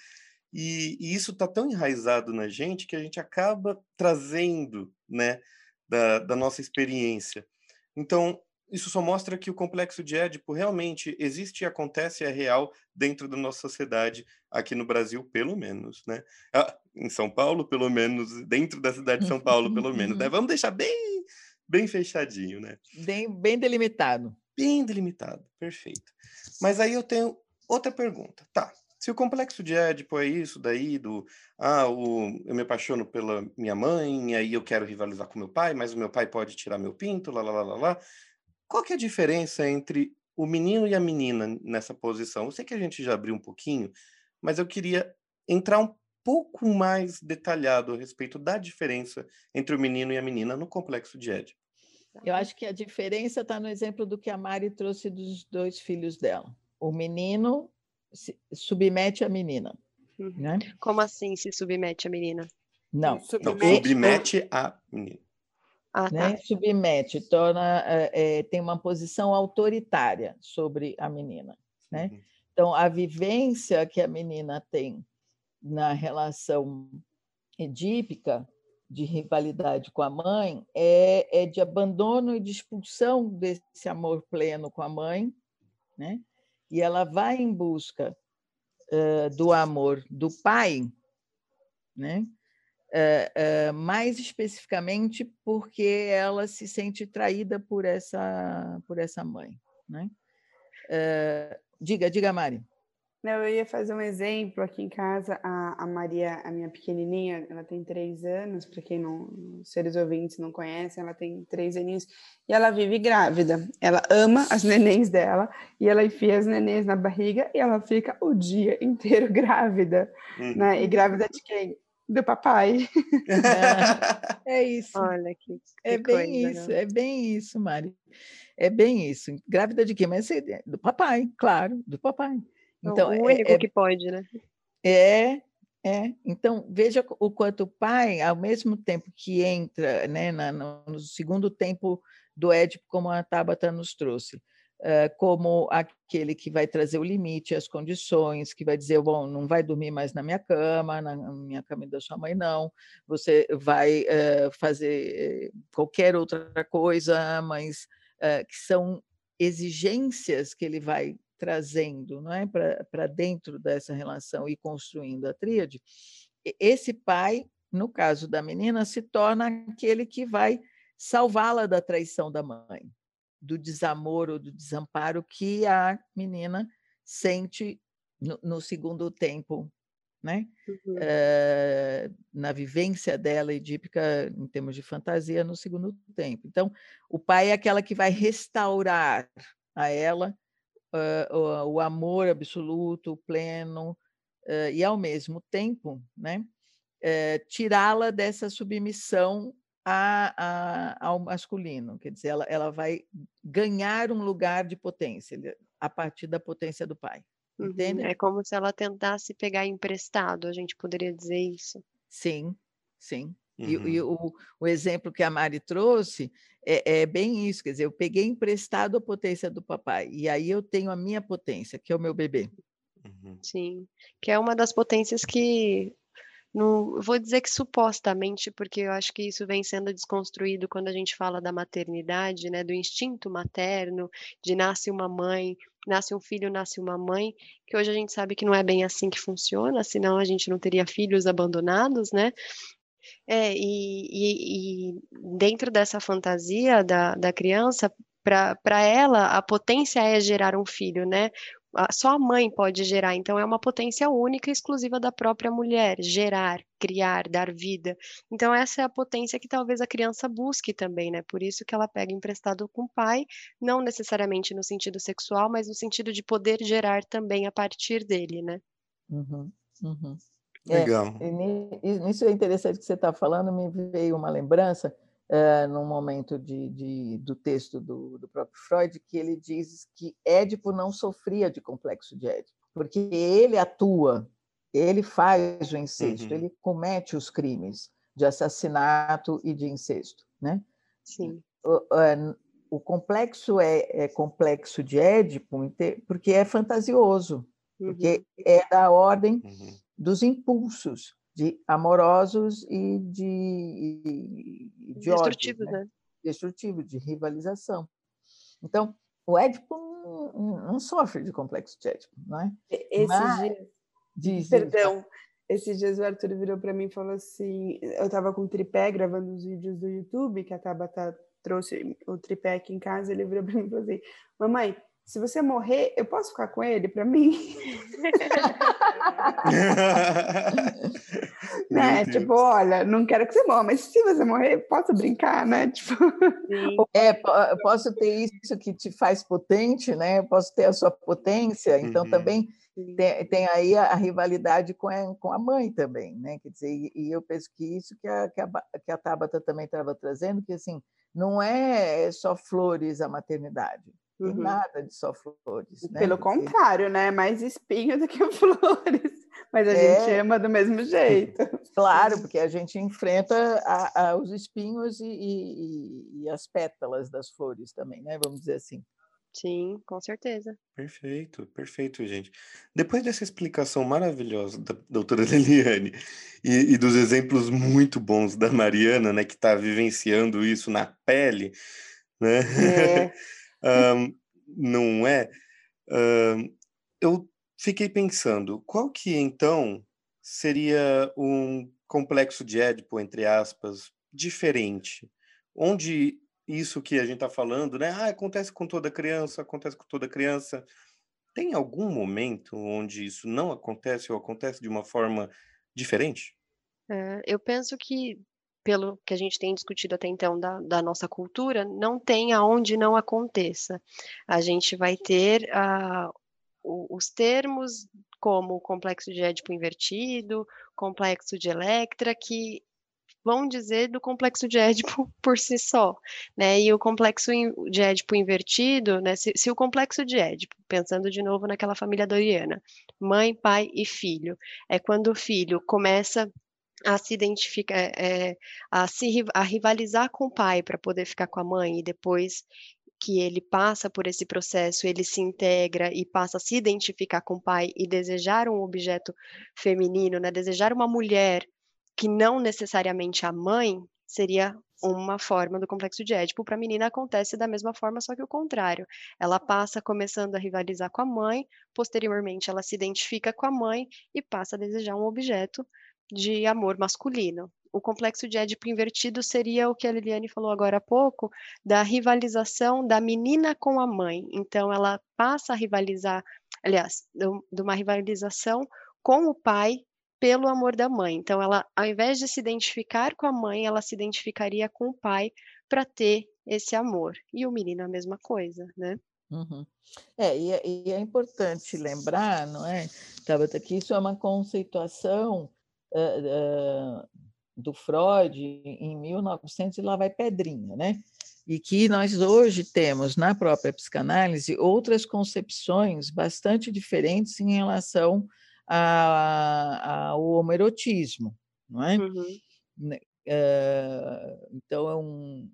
E, e isso está tão enraizado na gente que a gente acaba trazendo, né, da, da nossa experiência. Então, isso só mostra que o complexo de Édipo realmente existe e acontece, é real dentro da nossa sociedade, aqui no Brasil, pelo menos, né? Ah, em São Paulo, pelo menos, dentro da cidade de São Paulo, pelo menos, né? Vamos deixar bem, bem fechadinho, né? Bem, bem delimitado. Bem delimitado, perfeito. Mas aí eu tenho outra pergunta. Tá, se o complexo de Édipo é isso daí, do ah, o, eu me apaixono pela minha mãe, e aí eu quero rivalizar com meu pai, mas o meu pai pode tirar meu pinto, lá, lá, lá, lá, lá. Qual que é a diferença entre o menino e a menina nessa posição? Eu sei que a gente já abriu um pouquinho, mas eu queria entrar um pouco mais detalhado a respeito da diferença entre o menino e a menina no complexo de Édipo. Eu acho que a diferença está no exemplo do que a Mari trouxe dos dois filhos dela. O menino se submete a menina. Uhum. Né? Como assim se submete a menina? Não, submete, Não, submete a menina. Ah, né? tá. Submete, torna, é, tem uma posição autoritária sobre a menina. Né? Uhum. Então, a vivência que a menina tem na relação edípica, de rivalidade com a mãe, é, é de abandono e de expulsão desse amor pleno com a mãe, né? e ela vai em busca uh, do amor do pai, né? Uh, uh, mais especificamente porque ela se sente traída por essa por essa mãe, né? Uh, diga, diga, Mari. Não, eu ia fazer um exemplo aqui em casa. A, a Maria, a minha pequenininha, ela tem três anos. Para quem não, seres ouvintes não conhecem, ela tem três aninhos e ela vive grávida. Ela ama as nenéns dela e ela enfia as nenéns na barriga e ela fica o dia inteiro grávida, uhum. né? E grávida de quem? Do papai. É, é isso. Olha que, que é bem coisa, isso, né? é bem isso, Mari. É bem isso. Grávida de quê? Mas é do papai, claro, do papai. Então, o é- único é, que pode, né? é, é. Então, veja o quanto o pai, ao mesmo tempo que entra né, na- no, no segundo tempo do Édipo, como a Tabata nos trouxe, como aquele que vai trazer o limite, as condições, que vai dizer, bom, não vai dormir mais na minha cama, na minha cama da sua mãe, não, você vai eh, fazer eh, qualquer outra coisa, mas eh, que são exigências que ele vai trazendo não é para dentro dessa relação e construindo a tríade, esse pai, no caso da menina, se torna aquele que vai salvá-la da traição da mãe, do desamor ou do desamparo que a menina sente no, no segundo tempo, né? Uhum. eh, na vivência dela edípica em termos de fantasia no segundo tempo. Então, o pai é aquela que vai restaurar a ela eh, o, o amor absoluto, pleno, eh, e ao mesmo tempo, né, eh, tirá-la dessa submissão a- a- ao masculino. Quer dizer, ela, ela vai ganhar um lugar de potência a partir da potência do pai. Uhum. Entende? É como se ela tentasse pegar emprestado, a gente poderia dizer isso. Sim, sim. E, Uhum. e o, o exemplo que a Mari trouxe é, é bem isso, quer dizer, eu peguei emprestado a potência do papai, e aí eu tenho a minha potência, que é o meu bebê. Uhum. Sim, que é uma das potências que eu vou dizer que supostamente, porque eu acho que isso vem sendo desconstruído quando a gente fala da maternidade, né, do instinto materno, de nasce uma mãe, nasce um filho, nasce uma mãe, que hoje a gente sabe que não é bem assim que funciona, senão a gente não teria filhos abandonados, né? É, e, e- e dentro dessa fantasia da, da criança, para ela, a potência é gerar um filho, né? A- Só a mãe pode gerar, então é uma potência única e exclusiva da própria mulher, gerar, criar, dar vida. Então essa é a potência que talvez a criança busque também, né? Por isso que ela pega emprestado com o pai, não necessariamente no sentido sexual, mas no sentido de poder gerar também a partir dele, né? Uhum, uhum. É, Legal. e e nisso é interessante que você está falando, me veio uma lembrança, eh, num momento de, de- do texto do, do próprio Freud, que ele diz que Édipo não sofria de complexo de Édipo, porque ele atua, ele faz o incesto, Uhum. ele comete os crimes de assassinato e de incesto, né? Sim. o, eh, o complexo é, é complexo de Édipo porque é fantasioso, Uhum. porque é da ordem Uhum. dos impulsos de amorosos e de, de ódio, Destrutivos, né? né? destrutivo, de rivalização. Então, o Édipo não, não sofre de complexo de Édipo, não é? Esses Mas- dias, Diz, diz, perdão, esses dias o Arthur virou para mim e falou assim: eu estava com o tripé gravando os vídeos do YouTube, que a Tabata trouxe o tripé aqui em casa, ele virou para mim e falou assim: Mamãe, se você morrer, eu posso ficar com ele para mim? Né? Deus. Tipo, olha, não quero que você morra, mas se você morrer, posso brincar, né? Tipo. É, posso ter isso que te faz potente, né? Eu posso ter a sua potência, então Uhum. também tem, tem aí a, a rivalidade com a, com a mãe também, né? Quer dizer, e, e eu penso que isso que a, que a, que a Tabata também estava trazendo, que assim, não é só flores a maternidade, Uhum. nada de só flores. Né? pelo contrário, né? Mais espinho do que flores. Mas a É. gente ama do mesmo jeito. Claro, porque a gente enfrenta a- a- os espinhos e, e- e as pétalas das flores também, né? Vamos dizer assim. Sim, com certeza. Perfeito, perfeito, gente. Depois dessa explicação maravilhosa da doutora Leliane e, e dos exemplos muito bons da Mariana, né, que está vivenciando isso na pele, né? É. Não é? Eu fiquei pensando, qual que então seria um complexo de Édipo, entre aspas, diferente? Onde isso que a gente está falando, né? Ah, acontece com toda criança, acontece com toda criança. Tem algum momento onde isso não acontece ou acontece de uma forma diferente? É, eu penso que, pelo que a gente tem discutido até então da, da nossa cultura, não tem aonde não aconteça. A gente vai ter o- os termos como complexo de Édipo invertido, complexo de Electra, que vão dizer do complexo de Édipo por si só, né? E o complexo de Édipo invertido, né? Se, se, o complexo de Édipo, pensando de novo naquela família doriana, mãe, pai e filho, é quando o filho começa a se identificar, é, é, a se a rivalizar com o pai para poder ficar com a mãe e depois que ele passa por esse processo, ele se integra e passa a se identificar com o pai e desejar um objeto feminino, né? Desejar uma mulher que não necessariamente a mãe seria uma forma do complexo de Édipo. Para a menina acontece da mesma forma, só que o contrário. Ela passa começando a rivalizar com a mãe, posteriormente ela se identifica com a mãe e passa a desejar um objeto de amor masculino. O complexo de Édipo invertido seria o que a Liliane falou agora há pouco, da rivalização da menina com a mãe. Então, ela passa a rivalizar, aliás, de uma rivalização com o pai pelo amor da mãe. Então, ela, ao invés de se identificar com a mãe, ela se identificaria com o pai para ter esse amor. E o menino a mesma coisa, né? Uhum. É, e é, e é, importante lembrar, não é, Tabata, que isso é uma conceituação uh, uh, do Freud em 1900 e lá vai pedrinha, né? E que nós hoje temos na própria psicanálise outras concepções bastante diferentes em relação ao homoerotismo, não é? Uhum. Uh, então, é um,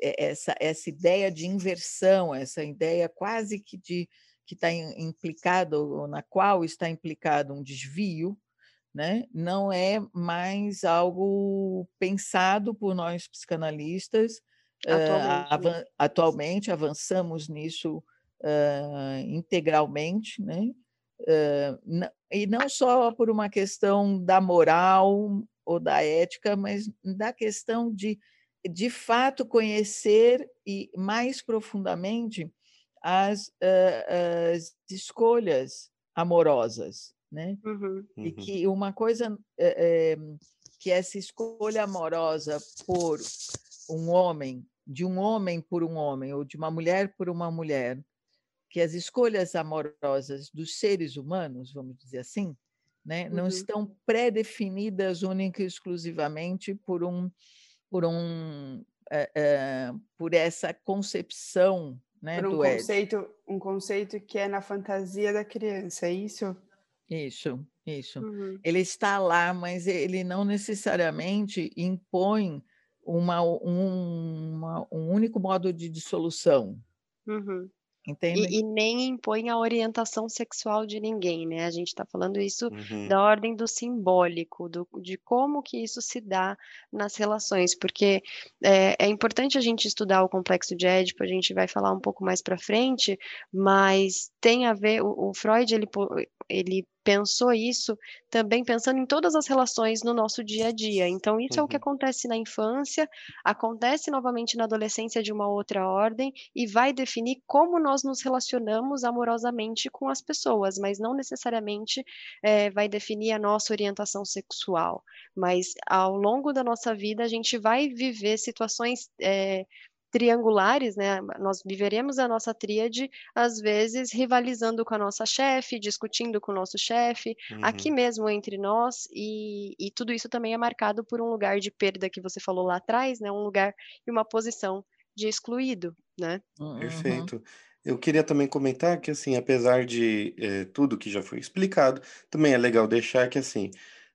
é essa, essa ideia de inversão, essa ideia quase que de que está implicado, na qual está implicado um desvio, né? não é mais algo pensado por nós psicanalistas. Atualmente, uh, atualmente avançamos nisso uh, integralmente, né? Uh, e não só por uma questão da moral ou da ética, mas da questão de, de fato, conhecer e mais profundamente as, as escolhas amorosas, né? Uhum. E uhum. que uma coisa é, é, que essa escolha amorosa por um homem, de um homem por um homem, ou de uma mulher por uma mulher, que as escolhas amorosas dos seres humanos, vamos dizer assim, né, não uhum. estão pré-definidas única e exclusivamente por um por um é, é, por essa concepção né, por um do conceito Ed. um conceito que é na fantasia da criança é isso isso isso uhum. ele está lá mas ele não necessariamente impõe uma, um, uma, um único modo de dissolução uhum. Entende? E, e, nem impõe a orientação sexual de ninguém, né? A gente está falando isso uhum. da ordem do simbólico, do, de como que isso se dá nas relações, porque é, é importante a gente estudar o complexo de Édipo, a gente vai falar um pouco mais para frente, mas tem a ver, o, o Freud, ele, ele pensou isso também pensando em todas as relações no nosso dia a dia. Então, isso uhum. é o que uhum. acontece na infância, acontece novamente na adolescência de uma outra ordem e vai definir como nós nos relacionamos amorosamente com as pessoas, mas não necessariamente é, vai definir a nossa orientação sexual. Mas ao longo da nossa vida, a gente vai viver situações. É, triangulares, né? Nós viveremos a nossa tríade, às vezes, rivalizando com a nossa chefe, discutindo com o nosso chefe, uhum. aqui mesmo entre nós, e, e tudo isso também é marcado por um lugar de perda que você falou lá atrás, né? Um lugar e uma posição de excluído, né? Uhum. Perfeito. Eu queria também comentar que, assim, apesar de eh, tudo que já foi explicado, também é legal deixar que, assim,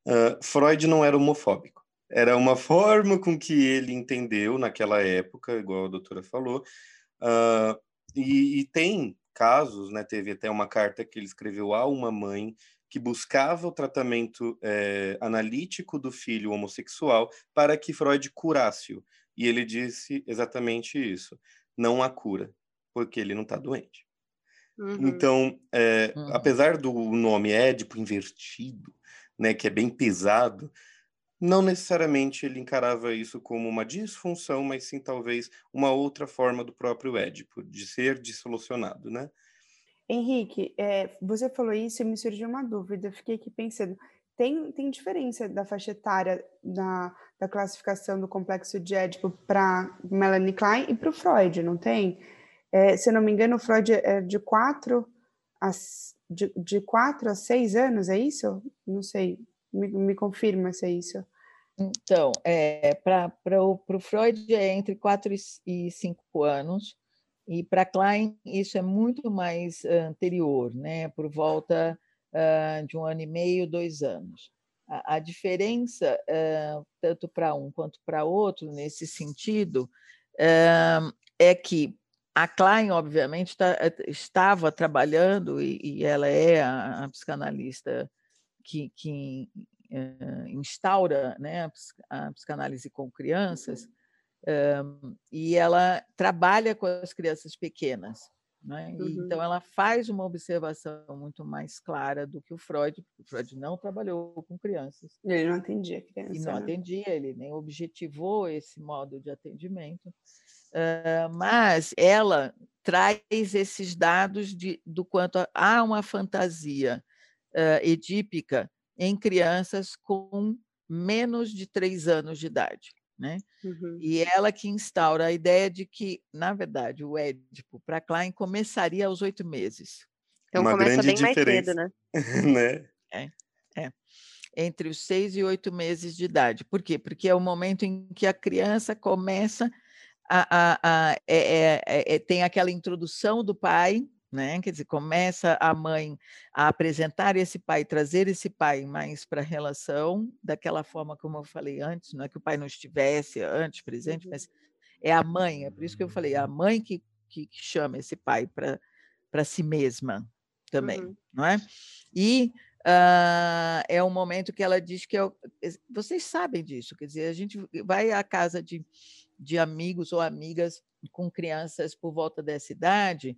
uh, Freud não era homofóbico. Era uma forma com que ele entendeu naquela época, igual a doutora falou, uh, e, e, tem casos, né? Teve até uma carta que ele escreveu a uma mãe que buscava o tratamento é, analítico do filho homossexual para que Freud curasse-o. E ele disse exatamente isso: não há cura, porque ele não está doente. Uhum. Então, é, uhum. apesar do nome Édipo invertido, né, que é bem pesado, não necessariamente ele encarava isso como uma disfunção, mas sim talvez uma outra forma do próprio Édipo, de ser dissolucionado, né? Henrique, é, você falou isso e me surgiu uma dúvida, fiquei aqui pensando, tem, tem diferença da faixa etária da, da classificação do complexo de Édipo para Melanie Klein e para o Freud, não tem? É, se eu não me engano, o Freud é de 4 a, de, de quatro a seis anos, é isso? Não sei, me, me confirma se é isso. Então, é, para o Freud é entre quatro e cinco anos, e para Klein isso é muito mais anterior, né? por volta uh, de um ano e meio, dois anos. A, a diferença, uh, tanto para um quanto para outro, nesse sentido, uh, é que a Klein, obviamente, tá, estava trabalhando, e, e, ela é a, a psicanalista que, que instaura né, a, psicanálise com crianças, e ela trabalha com as crianças pequenas. Né? Uhum. Então, ela faz uma observação muito mais clara do que o Freud. O Freud não trabalhou com crianças. Ele não atendia crianças. E não né? atendia, ele nem objetivou esse modo de atendimento. Uh, mas ela traz esses dados de, do quanto há uma fantasia uh, edípica em crianças com menos de três anos de idade. Né? Uhum. E ela que instaura a ideia de que, na verdade, o Édipo para Klein começaria aos oito meses. Então Uma começa bem diferença. mais cedo, né? né? É, é. Entre os seis e oito meses de idade. Por quê? Porque é o momento em que a criança começa a, a, a é, é, é, tem aquela introdução do pai né? Quer dizer, começa a mãe a apresentar esse pai, trazer esse pai mais para a relação, daquela forma como eu falei antes, não é que o pai não estivesse antes presente, mas é a mãe, é por isso que eu falei, é a mãe que, que, que chama esse pai para si mesma também, uhum. não é? E uh, é um momento que ela diz que é, vocês sabem disso, quer dizer, a gente vai à casa de, de amigos ou amigas com crianças por volta dessa idade,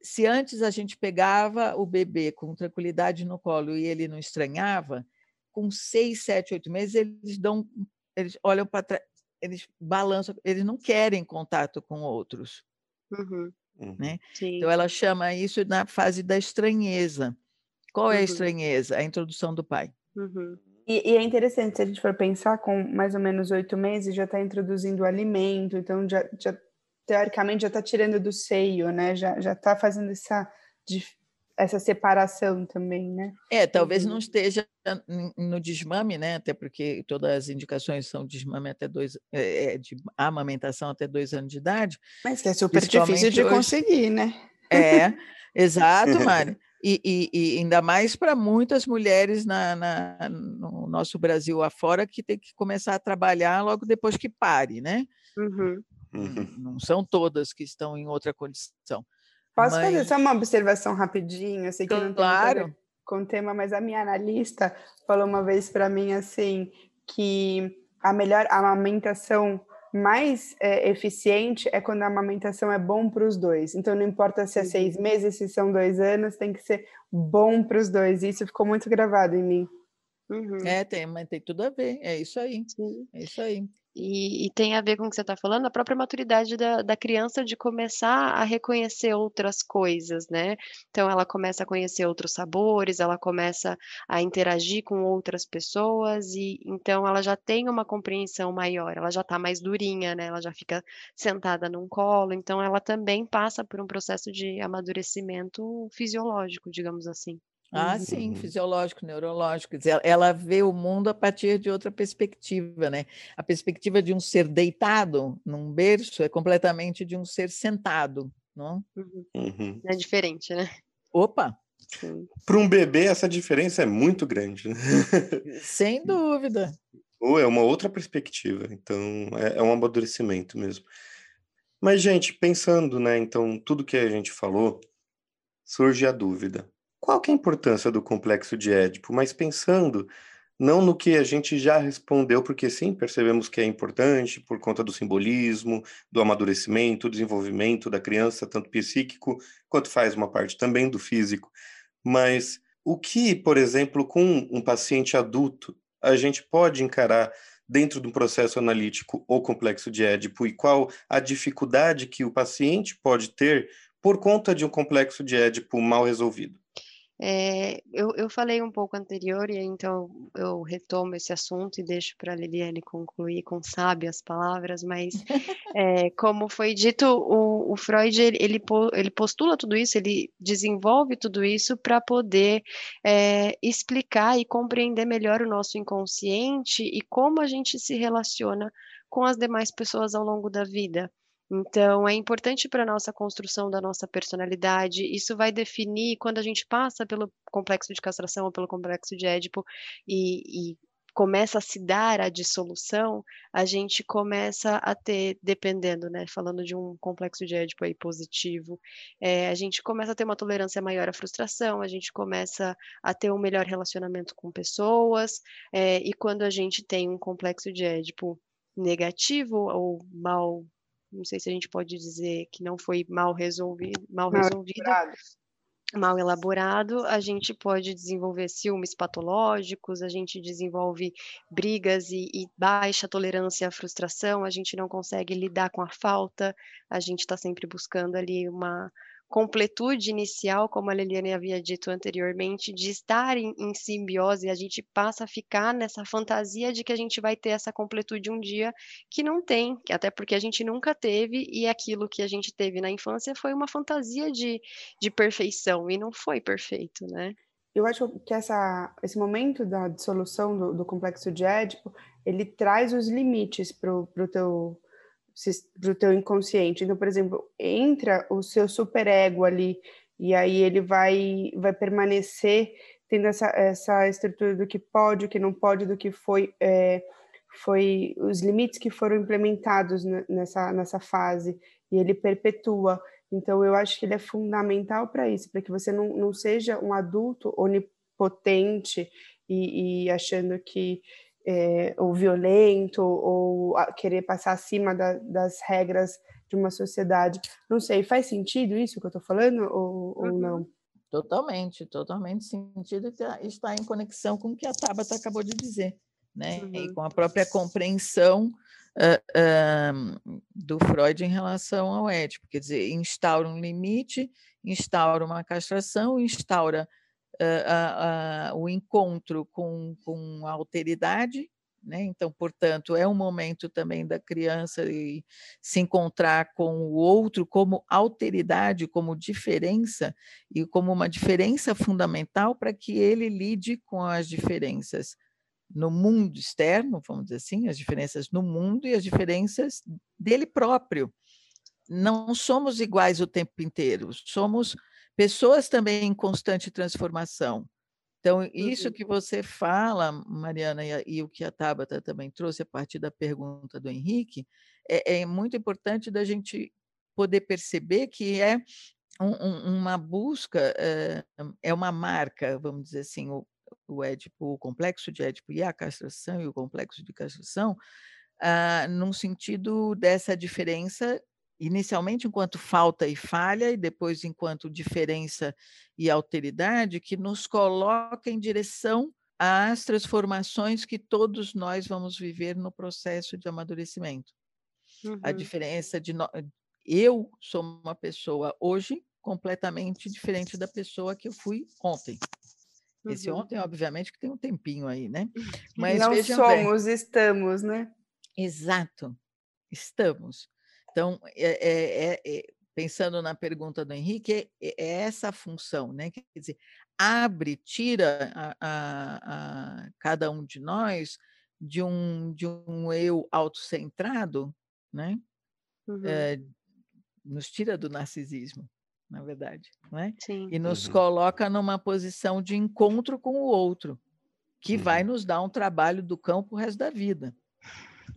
se antes a gente pegava o bebê com tranquilidade no colo e ele não estranhava, com seis, sete, oito meses eles dão, eles olham para trás, eles balançam, eles não querem contato com outros, uhum. né? Então ela chama isso na fase da estranheza. Qual é a uhum. estranheza? A introdução do pai. Uhum. E, e, é interessante, se a gente for pensar, com mais ou menos oito meses, já está introduzindo o alimento, então já, já teoricamente já está tirando do seio, né? Já já está fazendo essa essa separação também, né? É, talvez uhum. não esteja no desmame, né? Até porque todas as indicações são desmame até dois, é, é, de amamentação até dois anos de idade. Mas que é super difícil de hoje. conseguir, né? É, exato, Mari. E, e, e, ainda mais para muitas mulheres na, na, no nosso Brasil afora que tem que começar a trabalhar logo depois que pare, né? Uhum. Uhum. Não são todas que estão em outra condição. Posso mas... fazer só uma observação rapidinho? Eu sei que não claro. tem com o tema, mas a minha analista falou uma vez para mim assim que a melhor amamentação mais é, eficiente é quando a amamentação é bom para os dois. Então, não importa se é seis uhum. meses, se são dois anos, tem que ser bom para os dois. Isso ficou muito gravado em mim. Uhum. É, tem, mas tem tudo a ver. É isso aí. Sim. É isso aí. E, e, tem a ver com o que você está falando, a própria maturidade da, da criança de começar a reconhecer outras coisas, né? Então, ela começa a conhecer outros sabores, ela começa a interagir com outras pessoas, e então ela já tem uma compreensão maior, ela já está mais durinha, né? Ela já fica sentada num colo, então ela também passa por um processo de amadurecimento fisiológico, digamos assim. Ah, sim, uhum. fisiológico, neurológico. Quer dizer, ela vê o mundo a partir de outra perspectiva, né? A perspectiva de um ser deitado num berço é completamente de um ser sentado, não? Uhum. uhum. É diferente, né? Opa! Para um bebê, essa diferença é muito grande. Né? Sem dúvida. Ou é uma outra perspectiva, então é, é um amadurecimento mesmo. Mas, gente, pensando, né, então, tudo que a gente falou, surge a dúvida qual que é a importância do complexo de Édipo? Mas pensando não no que a gente já respondeu, porque sim, percebemos que é importante por conta do simbolismo, do amadurecimento, do desenvolvimento da criança, tanto psíquico quanto faz uma parte também do físico. Mas o que, por exemplo, com um paciente adulto, a gente pode encarar dentro de um processo analítico ou complexo de Édipo e qual a dificuldade que o paciente pode ter por conta de um complexo de Édipo mal resolvido? É, eu, eu falei um pouco anterior, e então eu retomo esse assunto e deixo para a Liliane concluir com sábias palavras, mas é, como foi dito, o, o Freud ele, ele postula tudo isso, ele desenvolve tudo isso para poder é, explicar e compreender melhor o nosso inconsciente e como a gente se relaciona com as demais pessoas ao longo da vida. Então, é importante para a nossa construção da nossa personalidade. Isso vai definir quando a gente passa pelo complexo de castração ou pelo complexo de Édipo e, e começa a se dar a dissolução, a gente começa a ter, dependendo, né, falando de um complexo de Édipo aí positivo, é, a gente começa a ter uma tolerância maior à frustração, a gente começa a ter um melhor relacionamento com pessoas, é, e quando a gente tem um complexo de Édipo negativo ou mal não sei se a gente pode dizer que não foi mal resolvido, mal, mal resolvido, elaborado. mal elaborado, a gente pode desenvolver ciúmes patológicos, a gente desenvolve brigas e, e baixa tolerância à frustração, a gente não consegue lidar com a falta, a gente está sempre buscando ali uma completude inicial, como a Liliane havia dito anteriormente, de estar em, em, simbiose, a gente passa a ficar nessa fantasia de que a gente vai ter essa completude um dia que não tem, até porque a gente nunca teve, e aquilo que a gente teve na infância foi uma fantasia de, de perfeição, e não foi perfeito, né? Eu acho que essa, esse momento da dissolução do, do complexo de Édipo, ele traz os limites para o teu para o teu inconsciente. Então, por exemplo, entra o seu superego ali e aí ele vai vai permanecer tendo essa, essa estrutura do que pode, o que não pode, do que foi é, foi os limites que foram implementados nessa nessa fase e ele perpetua. Então, eu acho que ele é fundamental para isso, para que você não, não seja um adulto onipotente e, e achando que é, ou violento, ou querer passar acima da, das regras de uma sociedade. Não sei, faz sentido isso que eu estou falando ou, ou uhum. não? Totalmente, totalmente sentido está em conexão com o que a Tabata acabou de dizer, né? Uhum. E com a própria compreensão uh, uh, do Freud em relação ao ético, quer dizer, instaura um limite, instaura uma castração, instaura o encontro com, com a alteridade, né? Então, portanto, é um momento também da criança se encontrar com o outro como alteridade, como diferença, e como uma diferença fundamental para que ele lide com as diferenças no mundo externo, vamos dizer assim, as diferenças no mundo e as diferenças dele próprio. Não somos iguais o tempo inteiro, somos pessoas também em constante transformação. Então, isso uhum. que você fala, Mariana, e, e, o que a Tabata também trouxe a partir da pergunta do Henrique, é, é muito importante da gente poder perceber que é um, um, uma busca, é, é, uma marca, vamos dizer assim, o, o Édipo, o complexo de Édipo e a castração e o complexo de castração, ah, num sentido dessa diferença inicialmente enquanto falta e falha, e depois enquanto diferença e alteridade, que nos coloca em direção às transformações que todos nós vamos viver no processo de amadurecimento. Uhum. A diferença de. No... Eu sou uma pessoa hoje completamente diferente da pessoa que eu fui ontem. Esse uhum. ontem, obviamente, que tem um tempinho aí, né? Mas não somos, bem. estamos, né? Exato, estamos. Então, é, é, é, pensando na pergunta do Henrique, é, é, essa a função, né? Quer dizer, abre, tira a, a, a cada um de nós de um, de um eu autocentrado, né? Uhum. nos tira do narcisismo, na verdade, não é? Sim. E nos uhum. coloca numa posição de encontro com o outro, que uhum. vai nos dar um trabalho do cão para o resto da vida.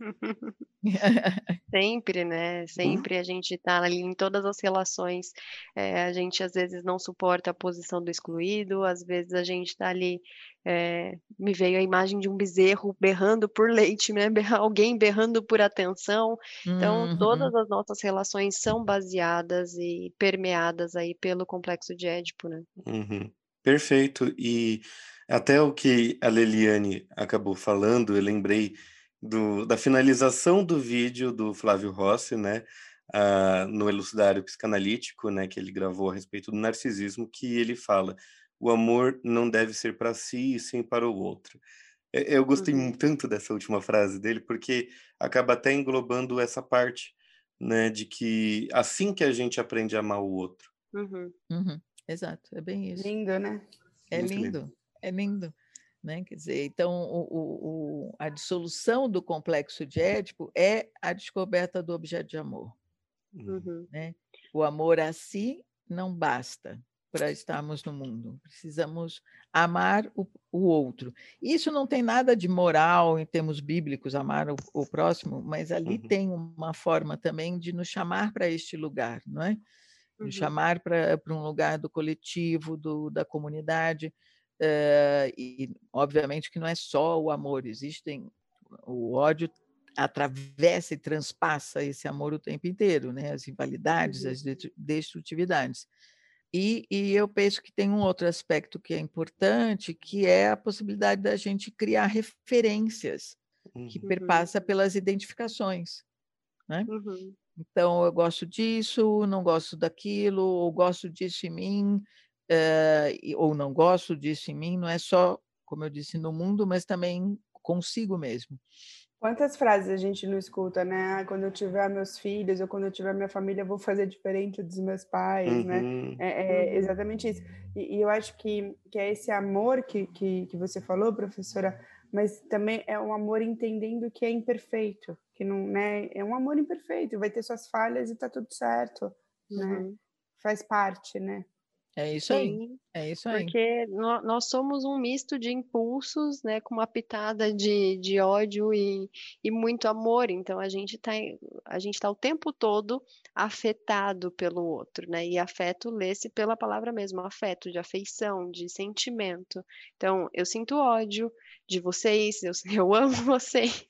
Sempre, né? Sempre a gente está ali em todas as relações. É, a gente às vezes não suporta a posição do excluído, às vezes a gente está ali. É, me veio a imagem de um bezerro berrando por leite, né? Alguém berrando por atenção. Então, uhum. todas as nossas relações são baseadas e permeadas aí pelo complexo de Édipo, né? Uhum. Perfeito. E até o que a Leliane acabou falando, eu lembrei do, da finalização do vídeo do Flávio Rossi, né, uh, no Elucidário Psicanalítico, né, que ele gravou a respeito do narcisismo, que ele fala: o amor não deve ser para si e sim para o outro. É, eu gostei Uhum. tanto dessa última frase dele, porque acaba até englobando essa parte, né, de que assim que a gente aprende a amar o outro. Uhum. Uhum, exato, é bem isso. Lindo, né? É lindo. lindo, é lindo. Né? Quer dizer, então, o, o- o- a dissolução do complexo de Édipo é a descoberta do objeto de amor. Uhum. Uhum. Né? O amor a si não basta para estarmos no mundo. Precisamos amar o, o outro. Isso não tem nada de moral em termos bíblicos, amar o, o próximo, mas ali Uhum. tem uma forma também de nos chamar para este lugar, não é? Uhum. nos chamar para um lugar do coletivo, do, da comunidade. Eh, e, obviamente, que não é só o amor, existem. O ódio atravessa e transpassa esse amor o tempo inteiro, né? as invalidades, Uhum. as destrutividades. E, e eu penso que tem um outro aspecto que é importante, que é a possibilidade da gente criar referências que Uhum. perpassa pelas identificações. Né? Uhum. Então, eu gosto disso, não gosto daquilo, ou gosto disso em mim, eh, ou não gosto disso em mim, não é só, como eu disse, no mundo, mas também consigo mesmo. Quantas frases a gente não escuta, né? Ah, quando eu tiver meus filhos ou quando eu tiver minha família, eu vou fazer diferente dos meus pais, né? Uhum. É, é Uhum. exatamente isso. E, e eu acho que, que é esse amor que, que, que você falou, professora, mas também é um amor entendendo que é imperfeito, que não, né? É um amor imperfeito, vai ter suas falhas e tá tudo certo, né? Uhum. Faz parte, né? É isso aí, Sim, é isso aí. porque nó- nós somos um misto de impulsos, né, com uma pitada de, de ódio e, e muito amor. Então a gente tá, em- a gente tá o tempo todo afetado pelo outro, né? E afeto lê-se pela palavra mesmo, afeto, de afeição, de sentimento. Então eu sinto ódio de vocês, eu, eu amo vocês.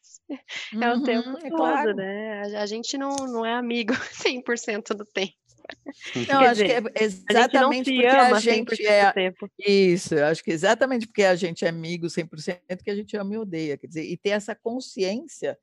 É o tempo Uhum, é todo, claro. né? A, a gente não, não é amigo 100% do tempo. Não, Quer acho que é dizer, A gente não exatamente se porque a ama 100% gente é tempo. isso, eu acho que exatamente porque a gente é amigo 100% que a gente ama e odeia, quer dizer, e ter essa consciência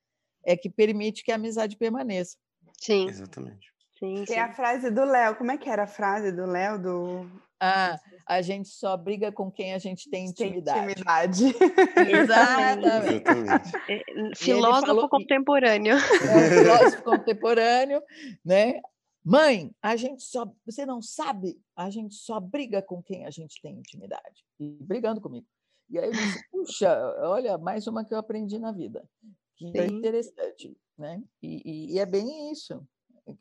é que permite que a amizade permaneça. Sim, Exatamente. sim, Tem a sim. frase do Léo, como é que era a frase do Léo? Do... Ah, a gente só briga com quem a gente tem Tem intimidade. intimidade. Exatamente. Exatamente. É, E Filósofo e- contemporâneo. é um filósofo contemporâneo, né? Mãe, a gente só, você não sabe, a gente só briga com quem a gente tem intimidade. E brigando comigo. E aí eu disse, puxa, olha, mais uma que eu aprendi na vida. Que Sim. interessante, né? E, e- e é bem isso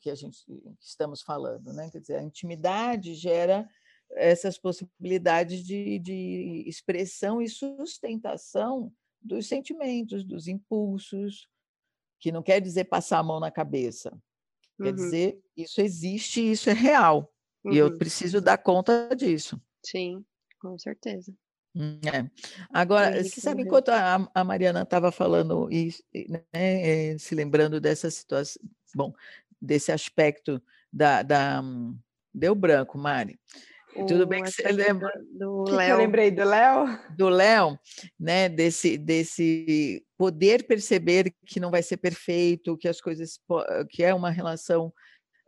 que a gente que estamos falando, né? Quer dizer, a intimidade gera essas possibilidades de, de expressão e sustentação dos sentimentos, dos impulsos, que não quer dizer passar a mão na cabeça, quer Uhum, dizer isso existe, e isso é real, e eu uhum. preciso dar conta disso. Sim, com certeza. Hum, é. Agora, você sabe, enquanto a, a Mariana estava falando e, né, eh, se lembrando dessa situação, bom, desse aspecto da, da hum, deu branco, Mari. Tudo bem que você lembra do, que, que eu Léo. lembrei do Léo? do Léo, né, desse, desse poder perceber que não vai ser perfeito, que as coisas, que é uma relação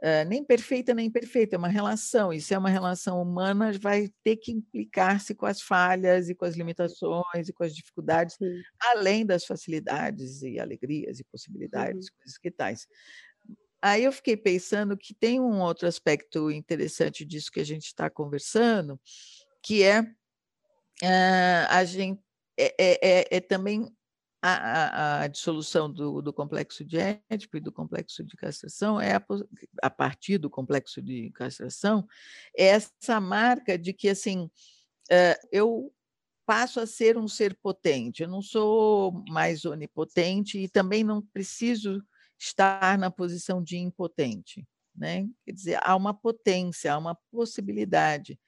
eh, nem perfeita nem imperfeita, é uma relação, e se é uma relação humana, vai ter que implicar-se com as falhas e com as limitações e com as dificuldades, Sim. além das facilidades e alegrias e Uhum. possibilidades, coisas que tais. Aí eu fiquei pensando que tem um outro aspecto interessante disso que a gente está conversando, que é ah, a gente é, é- é- é também a, a- a dissolução do, do complexo de Édipo e do complexo de castração é a, a partir do complexo de castração é essa marca de que assim eh, eu passo a ser um ser potente. Eu não sou mais onipotente e também não preciso estar na posição de impotente. Né? Quer dizer, há uma potência, há uma possibilidade,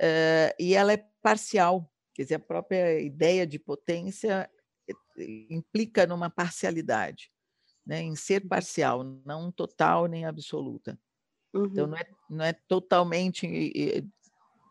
eh, e ela é parcial. Quer dizer, a própria ideia de potência eh, implica numa parcialidade, né? em ser parcial, não total nem absoluta. Então, Uhum, não é, não é totalmente eh,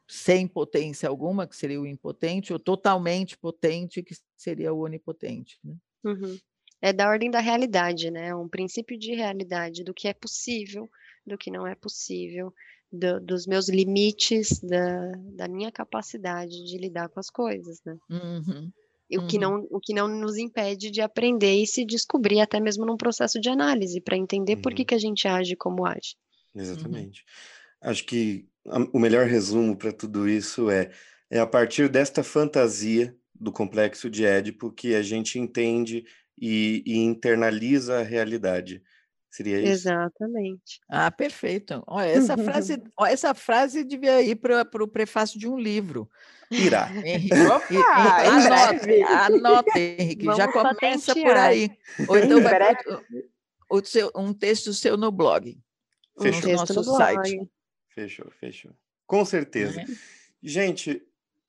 sem potência alguma, que seria o impotente, ou totalmente potente, que seria o onipotente. Né? uhum. É da ordem da realidade, né? Um princípio de realidade, do que é possível, do que não é possível, do, dos meus limites, da, da minha capacidade de lidar com as coisas, né? Uhum. O, que não, o que não nos impede de aprender e se descobrir até mesmo num processo de análise, para entender por que, Uhum. que a gente age como age. Exatamente. Acho que a- o melhor resumo para tudo isso é, é a partir desta fantasia do complexo de Édipo que a gente entende e, e internaliza a realidade. Seria isso? Exatamente. Ah, perfeito. Olha, essa frase, ó, essa frase devia ir para o prefácio de um livro. Irá. Henrique, Opa, e- e- breve. anota, Henrique, já Vamos começa por patentear. aí. Ou então vai o seu, um texto seu no blog. Fechou. no nosso site. blog. Fechou, fechou. Com certeza. né? Gente,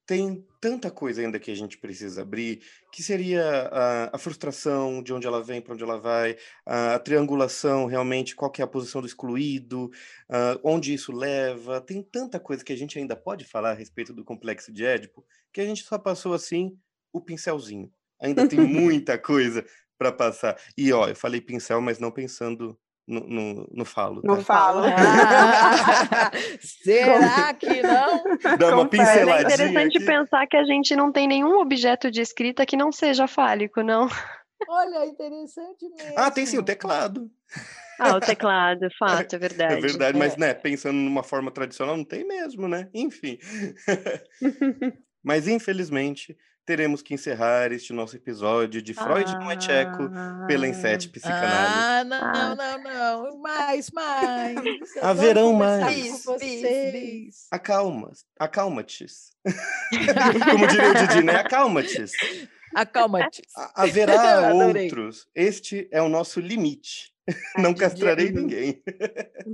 tem tanta coisa ainda que a gente precisa abrir, que seria a, a frustração, de onde ela vem, para onde ela vai, a, a triangulação, realmente, qual que é a posição do excluído, ah, onde isso leva. Tem tanta coisa que a gente ainda pode falar a respeito do complexo de Édipo, que a gente só passou assim o pincelzinho. Ainda tem muita coisa para passar. E ó, eu falei pincel, mas não pensando no, no, no falo. Não tá? falo. Ah, será que não? Dá uma Confere. É pinceladinha. interessante aqui. pensar que a gente não tem nenhum objeto de escrita que não seja fálico, não. Olha, interessante mesmo. Ah, tem sim, o teclado. Ah, o teclado, fato, é verdade. É verdade, mas É. né, pensando numa forma tradicional, não tem mesmo, né? Enfim. mas infelizmente teremos que encerrar este nosso episódio de Freud não é tcheco pela Insete Psicanálise. Ah, não, Ah. não, não. Mais, mais. Haverão mais. Bis. Acalma, acalma-te. Como diria o Didi, né? Acalma-te. Acalma-te. Ha- Haverá Adorei. outros. Este é o nosso limite. Não castrarei ninguém.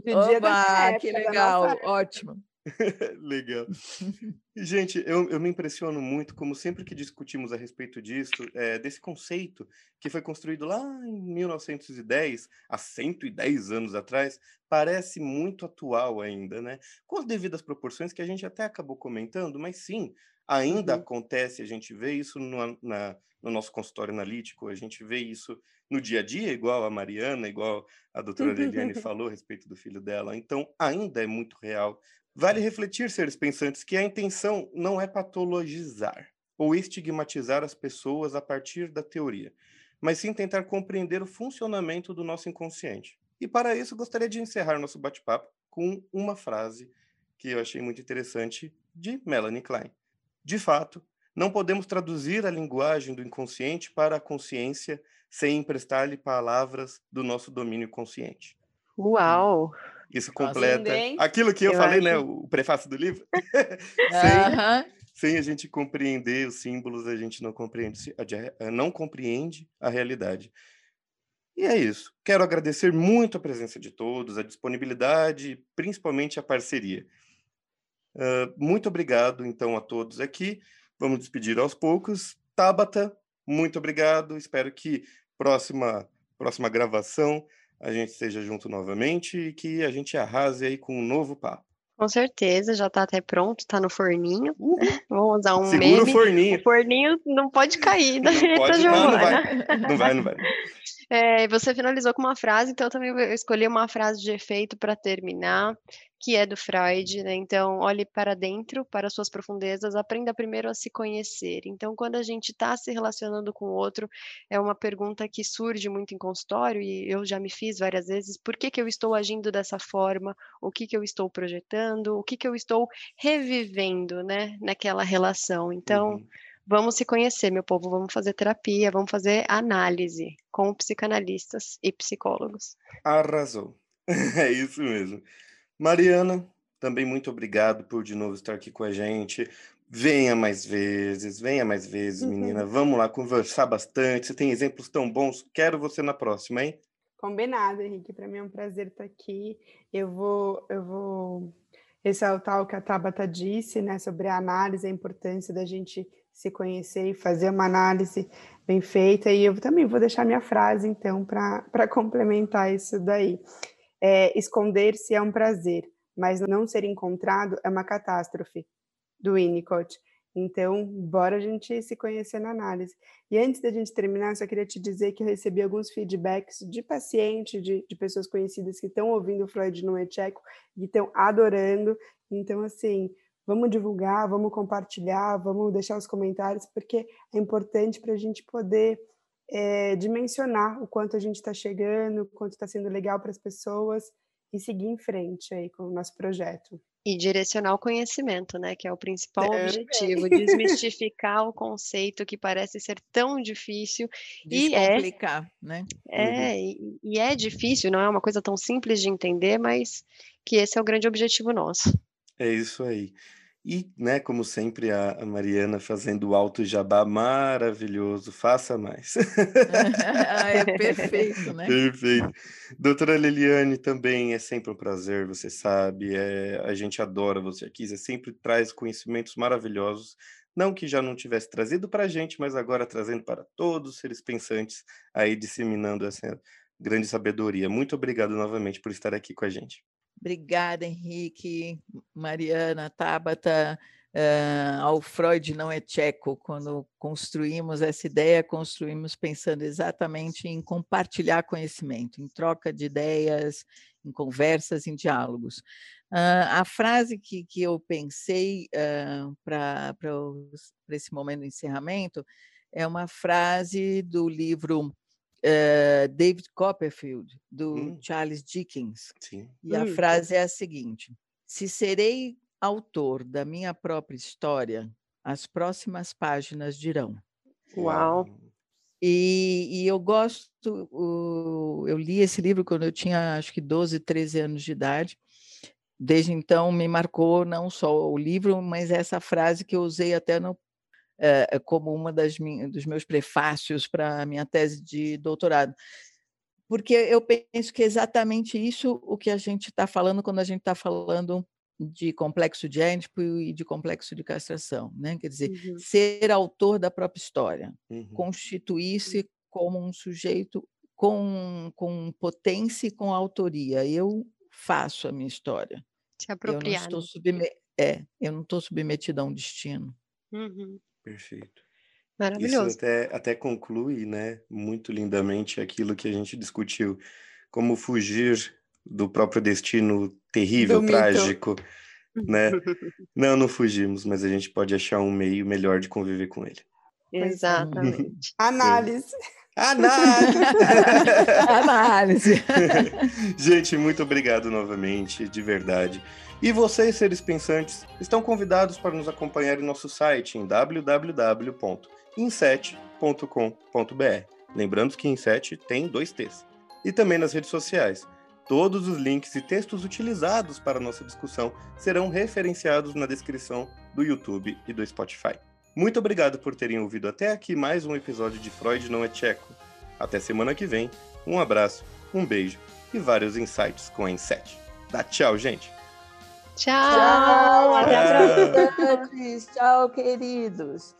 Oba, que época, da legal. Ótimo. Legal. Gente, eu, eu me impressiono muito, como sempre que discutimos a respeito disso, é, desse conceito que foi construído lá em 1910, há 110 anos atrás, parece muito atual ainda, né? Com as devidas proporções que a gente até acabou comentando, mas sim, ainda Uhum. acontece, a gente vê isso no, na- no nosso consultório analítico, a gente vê isso no dia a dia, igual a Mariana, igual a doutora Liliane falou a respeito do filho dela. Então, ainda é muito real. Vale refletir, seres pensantes, que a intenção não é patologizar ou estigmatizar as pessoas a partir da teoria, mas sim tentar compreender o funcionamento do nosso inconsciente. E para isso, gostaria de encerrar nosso bate-papo com uma frase que eu achei muito interessante de Melanie Klein. De fato, não podemos traduzir a linguagem do inconsciente para a consciência sem emprestar-lhe palavras do nosso domínio consciente. Uau! Isso completa aquilo que eu, Eu falei, né? acho- O prefácio do livro. sem, Aham. sem a gente compreender os símbolos, a gente não compreende, a- não compreende a realidade. E é isso. Quero agradecer muito a presença de todos, a disponibilidade, principalmente a parceria. Ah, muito obrigado, então, a todos aqui. Vamos despedir aos poucos. Tabata, muito obrigado. Espero que próxima próxima gravação a gente esteja junto novamente e que a gente arrase aí com um novo papo. Com certeza, já tá até pronto, tá no forninho. Uhul. Vamos usar um Segura o meme. forninho. O forninho não pode cair da Não Eita pode, não, não vai. Não vai, não vai. É, você finalizou com uma frase, então eu também escolhi uma frase de efeito para terminar, que é do Freud, né? Então, olhe para dentro, para suas profundezas, aprenda primeiro a se conhecer. Então, quando a gente está se relacionando com o outro, é uma pergunta que surge muito em consultório, e eu já me fiz várias vezes: por que, que eu estou agindo dessa forma? O que, que eu estou projetando? O que, que eu estou revivendo, né, naquela relação? Então. Uhum. Vamos se conhecer, meu povo. Vamos fazer terapia, vamos fazer análise com psicanalistas e psicólogos. Arrasou. É isso mesmo. Mariana, também muito obrigado por de novo estar aqui com a gente. Venha mais vezes, venha mais vezes, Uhum. menina. Vamos lá conversar bastante. Você tem exemplos tão bons. Quero você na próxima, hein? Combinado, Henrique. Para mim é um prazer estar aqui. Eu vou, eu vou ressaltar o que a Tabata disse, né, sobre a análise, a importância da gente se conhecer e fazer uma análise bem feita. E eu também vou deixar minha frase, então, para complementar isso daí. É, Esconder-se é um prazer, mas não ser encontrado é uma catástrofe, do Winnicott. Então, bora a gente se conhecer na análise. E antes da gente terminar, só queria te dizer que eu recebi alguns feedbacks de paciente, de, de pessoas conhecidas que estão ouvindo o Freud não é tcheco e estão adorando. Então, assim, vamos divulgar, vamos compartilhar, vamos deixar os comentários, porque é importante para a gente poder é, dimensionar o quanto a gente está chegando, o quanto está sendo legal para as pessoas e seguir em frente aí com o nosso projeto. E direcionar o conhecimento, né? Que é o principal Também. objetivo, desmistificar o conceito que parece ser tão difícil. e é, né? É, uhum. e, e é difícil, não é uma coisa tão simples de entender, mas que esse é o grande objetivo nosso. É isso aí. E, né, como sempre, a, Mariana fazendo o alto jabá maravilhoso, faça mais. é perfeito, né? Perfeito. Doutora Liliane, também é sempre um prazer, você sabe, é, a gente adora você aqui, você sempre traz conhecimentos maravilhosos, não que já não tivesse trazido para a gente, mas agora trazendo para todos os seres pensantes, aí disseminando essa grande sabedoria. Muito obrigado novamente por estar aqui com a gente. Obrigada, Henrique, Mariana, Tabata. Uh, ao Freud não é tcheco. Quando construímos essa ideia, construímos pensando exatamente em compartilhar conhecimento, em troca de ideias, em conversas, em diálogos. Uh, a frase que, que eu pensei uh, para esse momento de encerramento é uma frase do livro uh, David Copperfield, do hum. Charles Dickens. Sim. E a hum. frase é a seguinte: Se serei autor da minha própria história, as próximas páginas dirão. Uau! E, e eu gosto, eu li esse livro quando eu tinha acho que 12, 13 anos de idade. Desde então me marcou não só o livro, mas essa frase que eu usei até no é, como uma das dos meus prefácios para a minha tese de doutorado. Porque eu penso que é exatamente isso o que a gente está falando quando a gente está falando de complexo de Édipo e de complexo de castração, né? Quer dizer, uhum. ser autor da própria história, uhum. constituir-se como um sujeito com, com potência e com autoria. Eu faço a minha história. Se apropriar. Eu não estou, subme é, eu não estou submetida a um destino. Uhum. Perfeito. Maravilhoso. Isso até, até conclui, né, muito lindamente aquilo que a gente discutiu, como fugir do próprio destino terrível, do trágico, mito. né? Não, não fugimos, mas a gente pode achar um meio melhor de conviver com ele. Exatamente. Análise. Análise! Análise! gente, muito obrigado novamente, de verdade. E vocês, seres pensantes, estão convidados para nos acompanhar em nosso site em www.inset.com.br. Lembrando que Inset tem dois T's. E também nas redes sociais. Todos os links e textos utilizados para nossa discussão serão referenciados na descrição do YouTube e do Spotify. Muito obrigado por terem ouvido até aqui mais um episódio de Freud Não é Tcheco. Até semana que vem. Um abraço, um beijo e vários insights com a Inset. Dá tchau, gente! Tchau. Tchau. Até a próxima. Tchau, queridos.